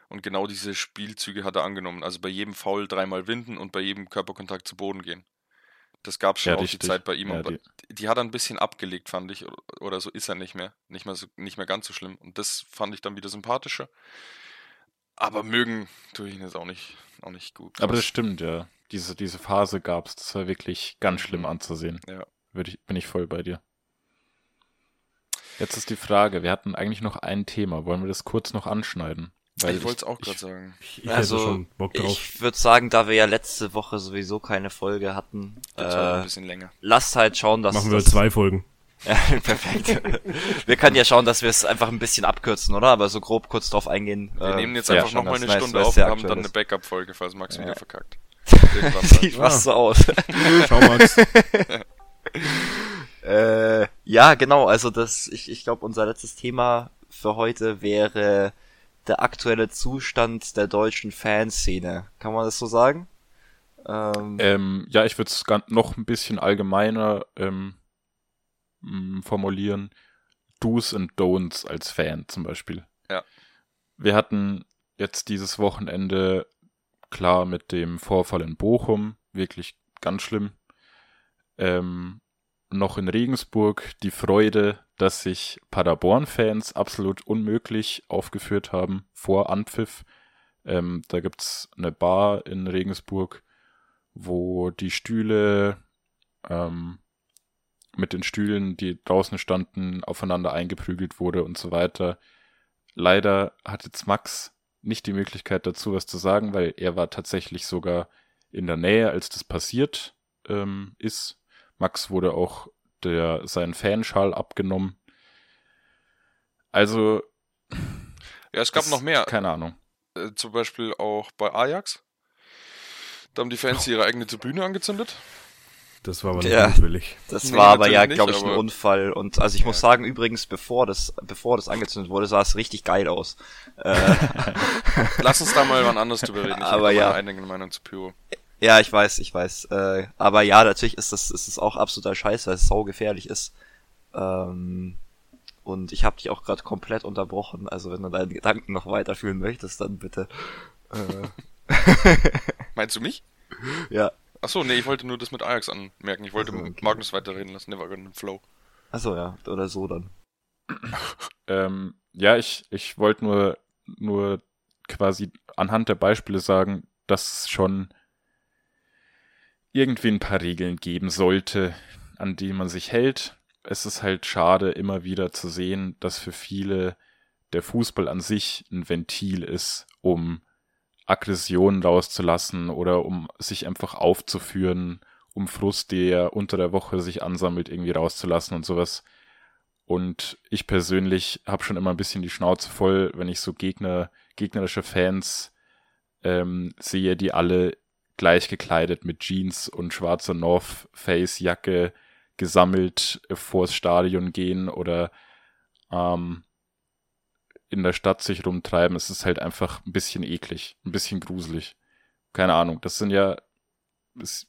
Und genau diese Spielzüge hat er angenommen. Also bei jedem Foul dreimal winden und bei jedem Körperkontakt zu Boden gehen. Das gab es schon Ja, auch die. Zeit bei ihm. Ja, die- die, hat er ein bisschen abgelegt, fand ich. Oder, so ist er nicht mehr. Nicht mehr, so, nicht mehr ganz so schlimm. Und das fand ich dann wieder sympathischer. Aber mögen tue ich ihn jetzt auch nicht, auch nicht gut. Aber das stimmt, ja. Diese, diese Phase gab's, das war wirklich ganz schlimm Mhm. anzusehen. Ja. Würde ich, bin ich voll bei dir. Jetzt ist die Frage, wir hatten eigentlich noch ein Thema. Wollen wir das kurz noch anschneiden? Weil ich wollte es auch ich- gerade sagen. Ich, ich Also, hätte schon Bock drauf. Ich würde sagen, da wir ja letzte Woche sowieso keine Folge hatten, Das war ein äh, bisschen länger. lasst halt schauen, dass Machen wir das, zwei Folgen. Ja, perfekt. wir können ja schauen, dass wir es einfach ein bisschen abkürzen, oder? Aber so grob kurz drauf eingehen. Wir äh, nehmen jetzt ja, einfach schon nochmal eine nice, Stunde weil es auf und haben dann eine. Backup-Folge, falls Max Ja. wieder verkackt. Sieht fast so aus. Schau, Max. Äh, ja, genau, also das, ich, ich glaube, unser letztes Thema für heute wäre der aktuelle Zustand der deutschen Fanszene. Kann man das so sagen? Ähm, Ähm, ja, ich würde es noch ein bisschen allgemeiner ähm, m, formulieren. Do's und Don'ts als Fan zum Beispiel. Ja. Wir hatten jetzt dieses Wochenende klar mit dem Vorfall in Bochum, wirklich ganz schlimm. Ähm, noch in Regensburg die Freude, dass sich Paderborn-Fans absolut unmöglich aufgeführt haben vor Anpfiff. Ähm, da gibt's eine Bar in Regensburg, wo die Stühle ähm, mit den Stühlen, die draußen standen, aufeinander eingeprügelt wurde und so weiter. Leider hat jetzt Max nicht die Möglichkeit dazu, was zu sagen, weil er war tatsächlich sogar in der Nähe, als das passiert ähm, ist. Max wurde auch der, sein Fanschal abgenommen. Also, Ja, es gab noch mehr. Keine Ahnung. Äh, zum Beispiel auch bei Ajax. Da haben die Fans ihre eigene Tribüne angezündet. Das war aber nicht Ja. mutwillig. Das Nee, war aber ja, natürlich glaube ich, ein Unfall. Und also ich muss Ja. sagen, übrigens, bevor das, bevor das angezündet wurde, sah es richtig geil aus. Äh, Lass uns da mal wann anders drüber reden. Ich Aber ja. meine eigene Meinung zu Pyro. Ja, ich weiß, ich weiß. Äh, aber ja, natürlich ist das, ist das auch absoluter Scheiß, weil es saugefährlich ist. Ähm, und ich habe dich auch gerade komplett unterbrochen. Also wenn du deinen Gedanken noch weiterführen möchtest, dann bitte. Äh, Meinst du mich? ja. Achso, nee, ich wollte nur das mit Ajax anmerken. Ich wollte Ach so, okay. Magnus weiterreden lassen, der war gerade im Flow. Achso, ja. Oder so dann. Ähm, ja, ich, ich wollte nur, nur quasi anhand der Beispiele sagen, dass es schon irgendwie ein paar Regeln geben sollte, an die man sich hält. Es ist halt schade, immer wieder zu sehen, dass für viele der Fußball an sich ein Ventil ist, um Aggressionen rauszulassen oder um sich einfach aufzuführen, um Frust, der unter der Woche sich ansammelt, irgendwie rauszulassen und sowas. Und ich persönlich habe schon immer ein bisschen die Schnauze voll, wenn ich so Gegner, gegnerische Fans ähm, sehe, die alle gleich gekleidet mit Jeans und schwarzer North Face Jacke gesammelt äh, vors Stadion gehen oder ähm, in der Stadt sich rumtreiben. Es ist halt einfach ein bisschen eklig, ein bisschen gruselig. Keine Ahnung. Das sind ja, ist,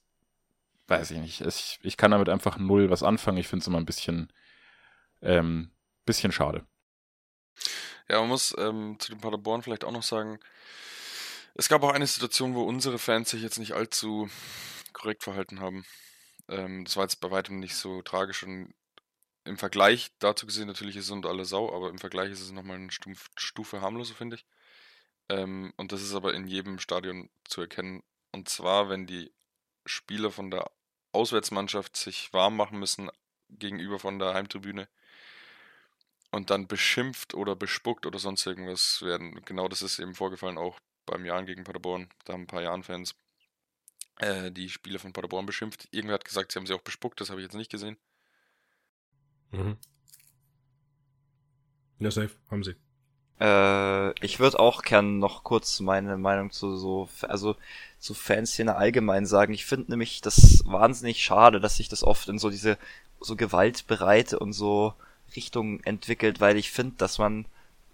weiß ich nicht. Ich, ich kann damit einfach null was anfangen. Ich finde es immer ein bisschen, ähm, bisschen schade. Ja, man muss ähm, zu dem Paderborn vielleicht auch noch sagen, es gab auch eine Situation, wo unsere Fans sich jetzt nicht allzu korrekt verhalten haben. Ähm, das war jetzt bei weitem nicht so tragisch und im Vergleich dazu gesehen, natürlich ist es unter alle Sau, aber im Vergleich ist es nochmal eine Stufe, Stufe harmloser, finde ich. Ähm, und das ist aber in jedem Stadion zu erkennen. Und zwar, wenn die Spieler von der Auswärtsmannschaft sich warm machen müssen gegenüber von der Heimtribüne und dann beschimpft oder bespuckt oder sonst irgendwas werden. Genau das ist eben vorgefallen auch beim Jahren gegen Paderborn. Da haben ein paar Jahren-Fans äh, die Spieler von Paderborn beschimpft. Irgendwer hat gesagt, sie haben sie auch bespuckt, das habe ich jetzt nicht gesehen. Mhm. Ja, safe, haben sie. Äh, ich würde auch gern noch kurz meine Meinung zu so, also zu Fanszene allgemein sagen. Ich finde nämlich das wahnsinnig schade, dass sich das oft in so diese so gewaltbereite und so Richtung entwickelt, weil ich finde, dass man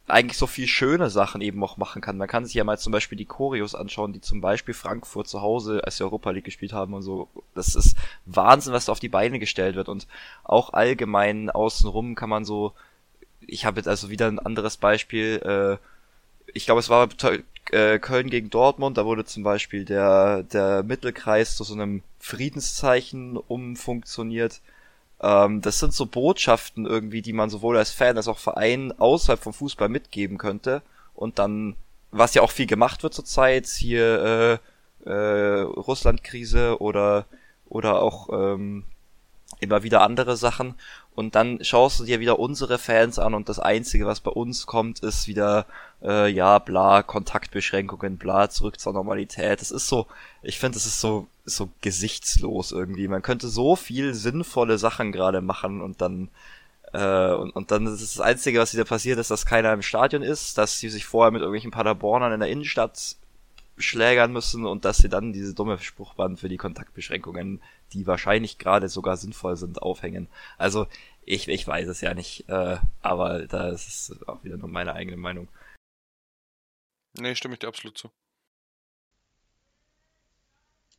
eigentlich so viel schöne Sachen eben auch machen kann. Man kann sich ja mal zum Beispiel die Choreos anschauen, die zum Beispiel Frankfurt zu Hause, als Europa League gespielt haben und so. Das ist Wahnsinn, was da auf die Beine gestellt wird. Und auch allgemein außenrum kann man so, ich habe jetzt also wieder ein anderes Beispiel, äh, ich glaube, es war äh, Köln gegen Dortmund, da wurde zum Beispiel der, der Mittelkreis zu so einem Friedenszeichen umfunktioniert. Ähm, das sind so Botschaften irgendwie, die man sowohl als Fan als auch Verein außerhalb vom Fußball mitgeben könnte. Und dann, was ja auch viel gemacht wird zurzeit, hier äh, äh, Russland-Krise oder, oder auch ähm, immer wieder andere Sachen. Und dann schaust du dir wieder unsere Fans an und das Einzige, was bei uns kommt, ist wieder, äh, ja, bla, Kontaktbeschränkungen, bla, zurück zur Normalität. Das ist so, ich finde, das ist so, so gesichtslos irgendwie. Man könnte so viel sinnvolle Sachen gerade machen und dann, äh, und, und dann ist das Einzige, was wieder passiert, ist, dass keiner im Stadion ist, dass sie sich vorher mit irgendwelchen Paderbornern in der Innenstadt schlägern müssen und dass sie dann diese dumme Spruchband für die Kontaktbeschränkungen, die wahrscheinlich gerade sogar sinnvoll sind, aufhängen. Also ich, ich weiß es ja nicht, äh, aber da ist es auch wieder nur meine eigene Meinung. Nee, stimme ich dir absolut zu.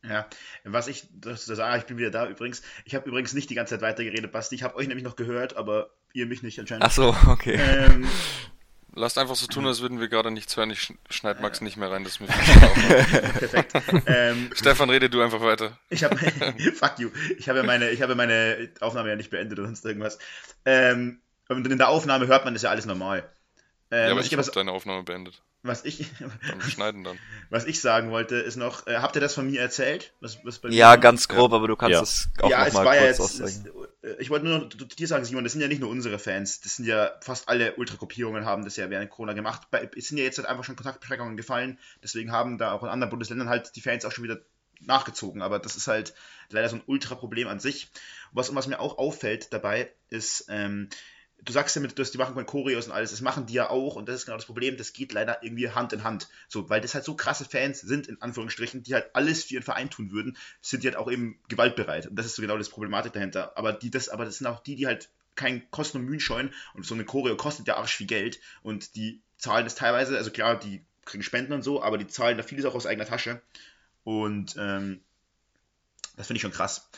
Ja, was ich das, das, ah, ich bin wieder da übrigens. Ich habe übrigens nicht die ganze Zeit weitergeredet, Basti. Ich habe euch nämlich noch gehört, aber ihr mich nicht anscheinend. Ach so, okay. Ähm, Lasst einfach so tun, als würden wir gerade nichts hören. Ich sch- schneid Max nicht mehr rein, das ist mir perfekt. Ähm, Stefan, rede du einfach weiter. Ich habe, fuck you. Ich habe meine, ich habe meine Aufnahme ja nicht beendet oder sonst irgendwas. Ähm, und in der Aufnahme hört man das ja alles normal. Ähm, ja, aber was, ich habe deine Aufnahme beendet. was ich, Beim Schneiden dann. was ich sagen wollte, ist noch, äh, habt ihr das von mir erzählt? Was, was bei mir Ja, ganz grob, aber du kannst Ja. es auch ja, es noch war mal ja kurz jetzt, ich wollte nur noch dir sagen, Simon, das sind ja nicht nur unsere Fans, das sind ja fast alle Ultragruppierungen haben das ja während Corona gemacht. Es sind ja jetzt halt einfach schon Kontaktbeschränkungen gefallen, deswegen haben da auch in anderen Bundesländern halt die Fans auch schon wieder nachgezogen, aber das ist halt leider so ein Ultra-Problem an sich. Was, was mir auch auffällt dabei ist, ähm, du sagst ja mit, dass die machen können Choreos und alles, das machen die ja auch und das ist genau das Problem, das geht leider irgendwie Hand in Hand. So, weil das halt so krasse Fans sind, in Anführungsstrichen, die halt alles für ihren Verein tun würden, sind die halt auch eben gewaltbereit. Und das ist so genau das Problematik dahinter. Aber die, das, aber das sind auch die, die halt kein Kosten und Mühen scheuen und so eine Choreo kostet ja arsch viel Geld und die zahlen das teilweise, also klar, die kriegen Spenden und so, aber die zahlen da vieles auch aus eigener Tasche und ähm, das finde ich schon krass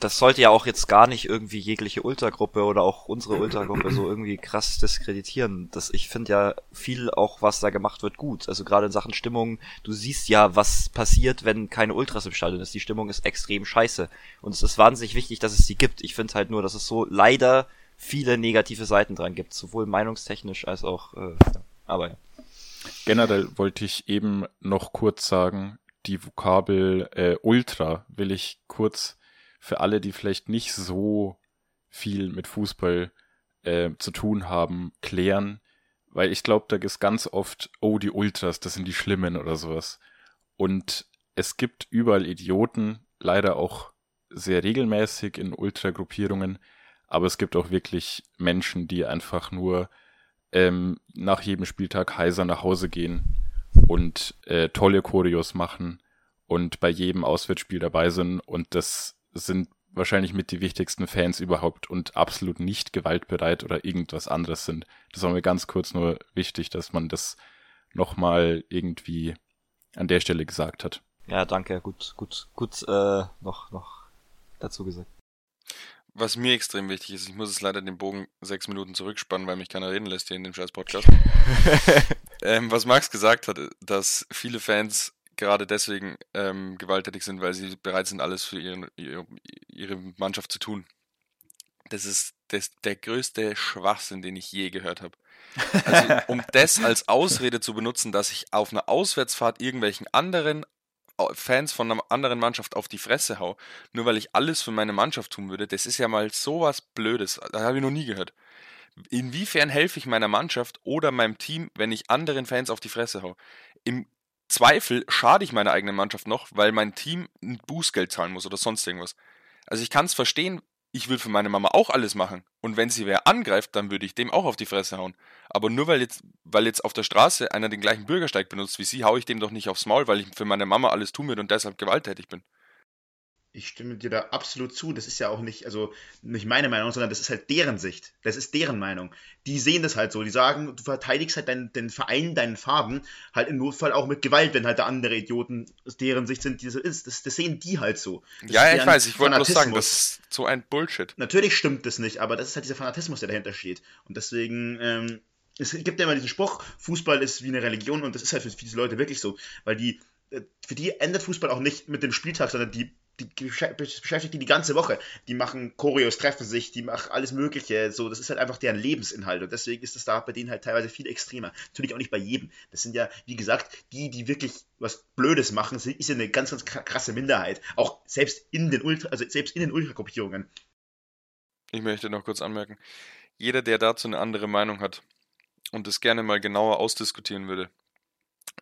das sollte ja auch jetzt gar nicht irgendwie jegliche Ultragruppe oder auch unsere Ultragruppe so irgendwie krass diskreditieren. Das, ich finde ja viel auch, was da gemacht wird, gut. Also gerade in Sachen Stimmung, du siehst ja, was passiert, wenn keine Ultras im Stadion ist. Die Stimmung ist extrem scheiße. Und es ist wahnsinnig wichtig, dass es sie gibt. Ich finde halt nur, dass es so leider viele negative Seiten dran gibt, sowohl meinungstechnisch als auch, äh, aber ja. Generell wollte ich eben noch kurz sagen, die Vokabel äh, Ultra will ich kurz für alle, die vielleicht nicht so viel mit Fußball äh, zu tun haben, klären, weil ich glaube, da ist ganz oft, oh, die Ultras, das sind die Schlimmen oder sowas. Und es gibt überall Idioten, leider auch sehr regelmäßig in Ultragruppierungen, aber es gibt auch wirklich Menschen, die einfach nur ähm, nach jedem Spieltag heiser nach Hause gehen und äh, tolle Choreos machen und bei jedem Auswärtsspiel dabei sind. Und das sind wahrscheinlich mit die wichtigsten Fans überhaupt und absolut nicht gewaltbereit oder irgendwas anderes sind. Das war mir ganz kurz nur wichtig, dass man das nochmal irgendwie an der Stelle gesagt hat. Ja, danke. Gut, gut, gut, äh, noch, noch dazu gesagt. Was mir extrem wichtig ist, ich muss es leider den Bogen sechs Minuten zurückspannen, weil mich keiner reden lässt hier in dem scheiß Podcast. ähm, was Max gesagt hat, dass viele Fans gerade deswegen ähm, gewalttätig sind, weil sie bereit sind, alles für ihren, ihre, ihre Mannschaft zu tun. Das ist das, der größte Schwachsinn, den ich je gehört habe. Also, um das als Ausrede zu benutzen, dass ich auf einer Auswärtsfahrt irgendwelchen anderen Fans von einer anderen Mannschaft auf die Fresse hau, nur weil ich alles für meine Mannschaft tun würde, das ist ja mal sowas Blödes. Das habe ich noch nie gehört. Inwiefern helfe ich meiner Mannschaft oder meinem Team, wenn ich anderen Fans auf die Fresse hau? Im Zweifel schade ich meiner eigenen Mannschaft noch, weil mein Team ein Bußgeld zahlen muss oder sonst irgendwas. Also ich kann es verstehen, ich will für meine Mama auch alles machen. Und wenn sie wer angreift, dann würde ich dem auch auf die Fresse hauen. Aber nur weil jetzt, weil jetzt auf der Straße einer den gleichen Bürgersteig benutzt wie sie, haue ich dem doch nicht aufs Maul, weil ich für meine Mama alles tun würde und deshalb gewalttätig bin ich stimme dir da absolut zu. Das ist ja auch nicht, also nicht meine Meinung, sondern das ist halt deren Sicht. Das ist deren Meinung. Die sehen das halt so. Die sagen, du verteidigst halt deinen, den Verein, deinen Farben, halt im Notfall auch mit Gewalt, wenn halt da andere Idioten aus deren Sicht sind, die so ist. Das, das sehen die halt so. Das ja, ich weiß, ich wollte bloß sagen, das ist so ein Bullshit. Natürlich stimmt das nicht, aber das ist halt dieser Fanatismus, der dahinter steht. Und deswegen, ähm, es gibt ja immer diesen Spruch, Fußball ist wie eine Religion und das ist halt für diese Leute wirklich so, weil die, äh, für die endet Fußball auch nicht mit dem Spieltag, sondern die die beschäftigt die die ganze Woche. Die machen Choreos, treffen sich, die machen alles Mögliche. So, das ist halt einfach deren Lebensinhalt. Und deswegen ist das da bei denen halt teilweise viel extremer. Natürlich auch nicht bei jedem. Das sind ja, wie gesagt, die, die wirklich was Blödes machen, ist ja eine ganz, ganz krasse Minderheit. Auch selbst in den Ultra, also selbst in den Ultragruppierungen. Ich möchte noch kurz anmerken. Jeder, der dazu eine andere Meinung hat und es gerne mal genauer ausdiskutieren würde,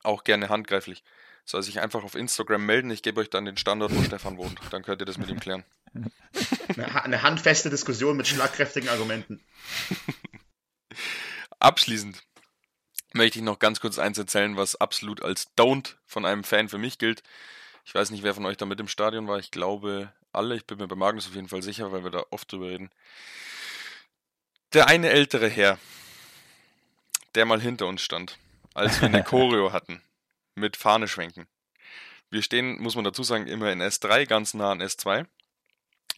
auch gerne handgreiflich, soll sich einfach auf Instagram melden. Ich gebe euch dann den Standort, wo Stefan wohnt. Dann könnt ihr das mit ihm klären. Eine, handfeste Diskussion mit schlagkräftigen Argumenten. Abschließend möchte ich noch ganz kurz eins erzählen, was absolut als Don't von einem Fan für mich gilt. Ich weiß nicht, wer von euch da mit im Stadion war. Ich glaube alle. Ich bin mir bei Magnus auf jeden Fall sicher, weil wir da oft drüber reden. Der eine ältere Herr, der mal hinter uns stand, als wir eine Choreo hatten mit Fahne schwenken. Wir stehen, muss man dazu sagen, immer in S3, ganz nah an S2.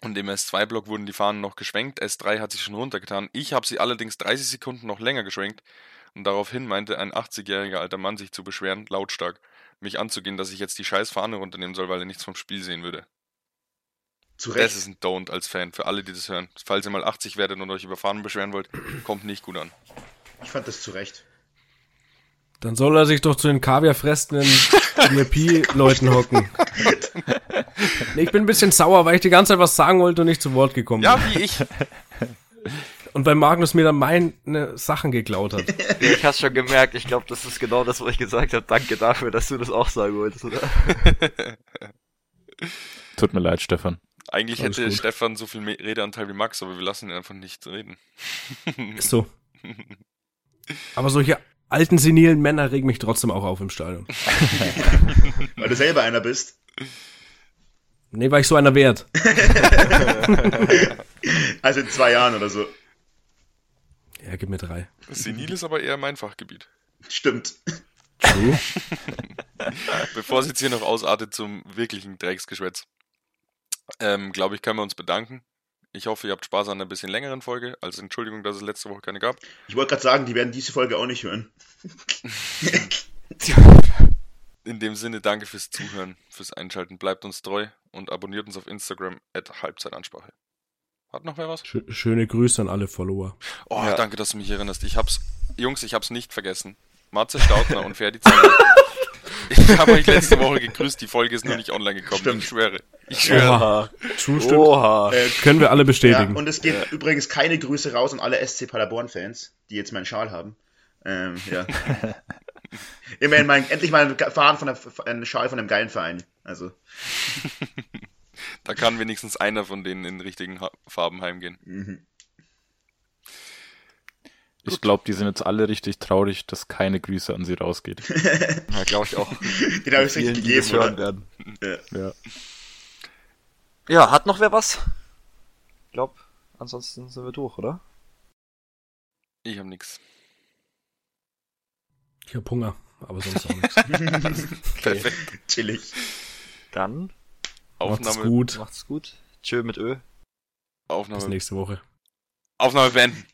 Und im S2-Block wurden die Fahnen noch geschwenkt. S3 hat sich schon runtergetan. Ich habe sie allerdings 30 Sekunden noch länger geschwenkt. Und daraufhin meinte ein 80-jähriger alter Mann sich zu beschweren, lautstark, mich anzugehen, dass ich jetzt die scheiß Fahne runternehmen soll, weil er nichts vom Spiel sehen würde. Zu Recht. Das ist ein Don't als Fan, für alle, die das hören. Falls ihr mal 80 werdet und euch über Fahnen beschweren wollt, kommt nicht gut an. Ich fand das zu Recht. Dann soll er sich doch zu den kaviarfressenden VIP-Leuten hocken. Ich bin ein bisschen sauer, weil ich die ganze Zeit was sagen wollte und nicht zu Wort gekommen bin. Ja, wie ich. Und weil Magnus mir dann meine Sachen geklaut hat. Ich hab's schon gemerkt, ich glaube, das ist genau das, was ich gesagt habe. Danke dafür, dass du das auch sagen wolltest, oder? Tut mir leid, Stefan. Eigentlich Alles hätte gut. Stefan so viel Redeanteil wie Max, aber wir lassen ihn einfach nicht reden. Ist so. Aber solche alten, senilen Männer regen mich trotzdem auch auf im Stadion. Weil du selber einer bist. Nee, weil ich so einer wert. Also in zwei Jahren oder so. Ja, gib mir drei. Senil ist aber eher mein Fachgebiet. Stimmt. True. Bevor es jetzt hier noch ausartet zum wirklichen Drecksgeschwätz, ähm, glaube ich, können wir uns bedanken. Ich hoffe, ihr habt Spaß an einer bisschen längeren Folge. Als Entschuldigung, dass es letzte Woche keine gab. Ich wollte gerade sagen, die werden diese Folge auch nicht hören. In dem Sinne, danke fürs Zuhören, fürs Einschalten. Bleibt uns treu und abonniert uns auf Instagram at Halbzeitansprache. Hat noch wer was? Schö- Schöne Grüße an alle Follower. Oh, Ja. danke, dass du mich erinnerst. Ich hab's, Jungs, ich hab's nicht vergessen. Matze Stautner und Ferdi Zanger. Ich habe euch letzte Woche gegrüßt, die Folge ist nur nicht online gekommen. Stimmt. Ich schwöre. Ich schwöre. Oha. True, stimmt. Oha. Äh, Können wir alle ja, bestätigen. und es geht übrigens keine Grüße raus an alle SC Paderborn-Fans, die jetzt meinen Schal haben. Ähm, ja. Immerhin mein, endlich mal ein Fahren von der, ein Schal von einem geilen Verein. Also, Da kann wenigstens einer von denen in richtigen ha Farben heimgehen. mhm. Ich glaube, die sind jetzt alle richtig traurig, dass keine Grüße an sie rausgeht. Ja, glaube ich auch. den habe ich Vielen, die das gegeben. hören Oder? werden. Ja. Ja, hat noch wer was? Ich glaube, ansonsten sind wir durch, oder? Ich hab nix. Ich hab Hunger, aber sonst auch nichts. Perfekt. Chillig. Dann Macht's Aufnahme, gut. macht's gut. Tschö mit Ö. Bis Aufnahme, nächste Woche. Aufnahme beenden.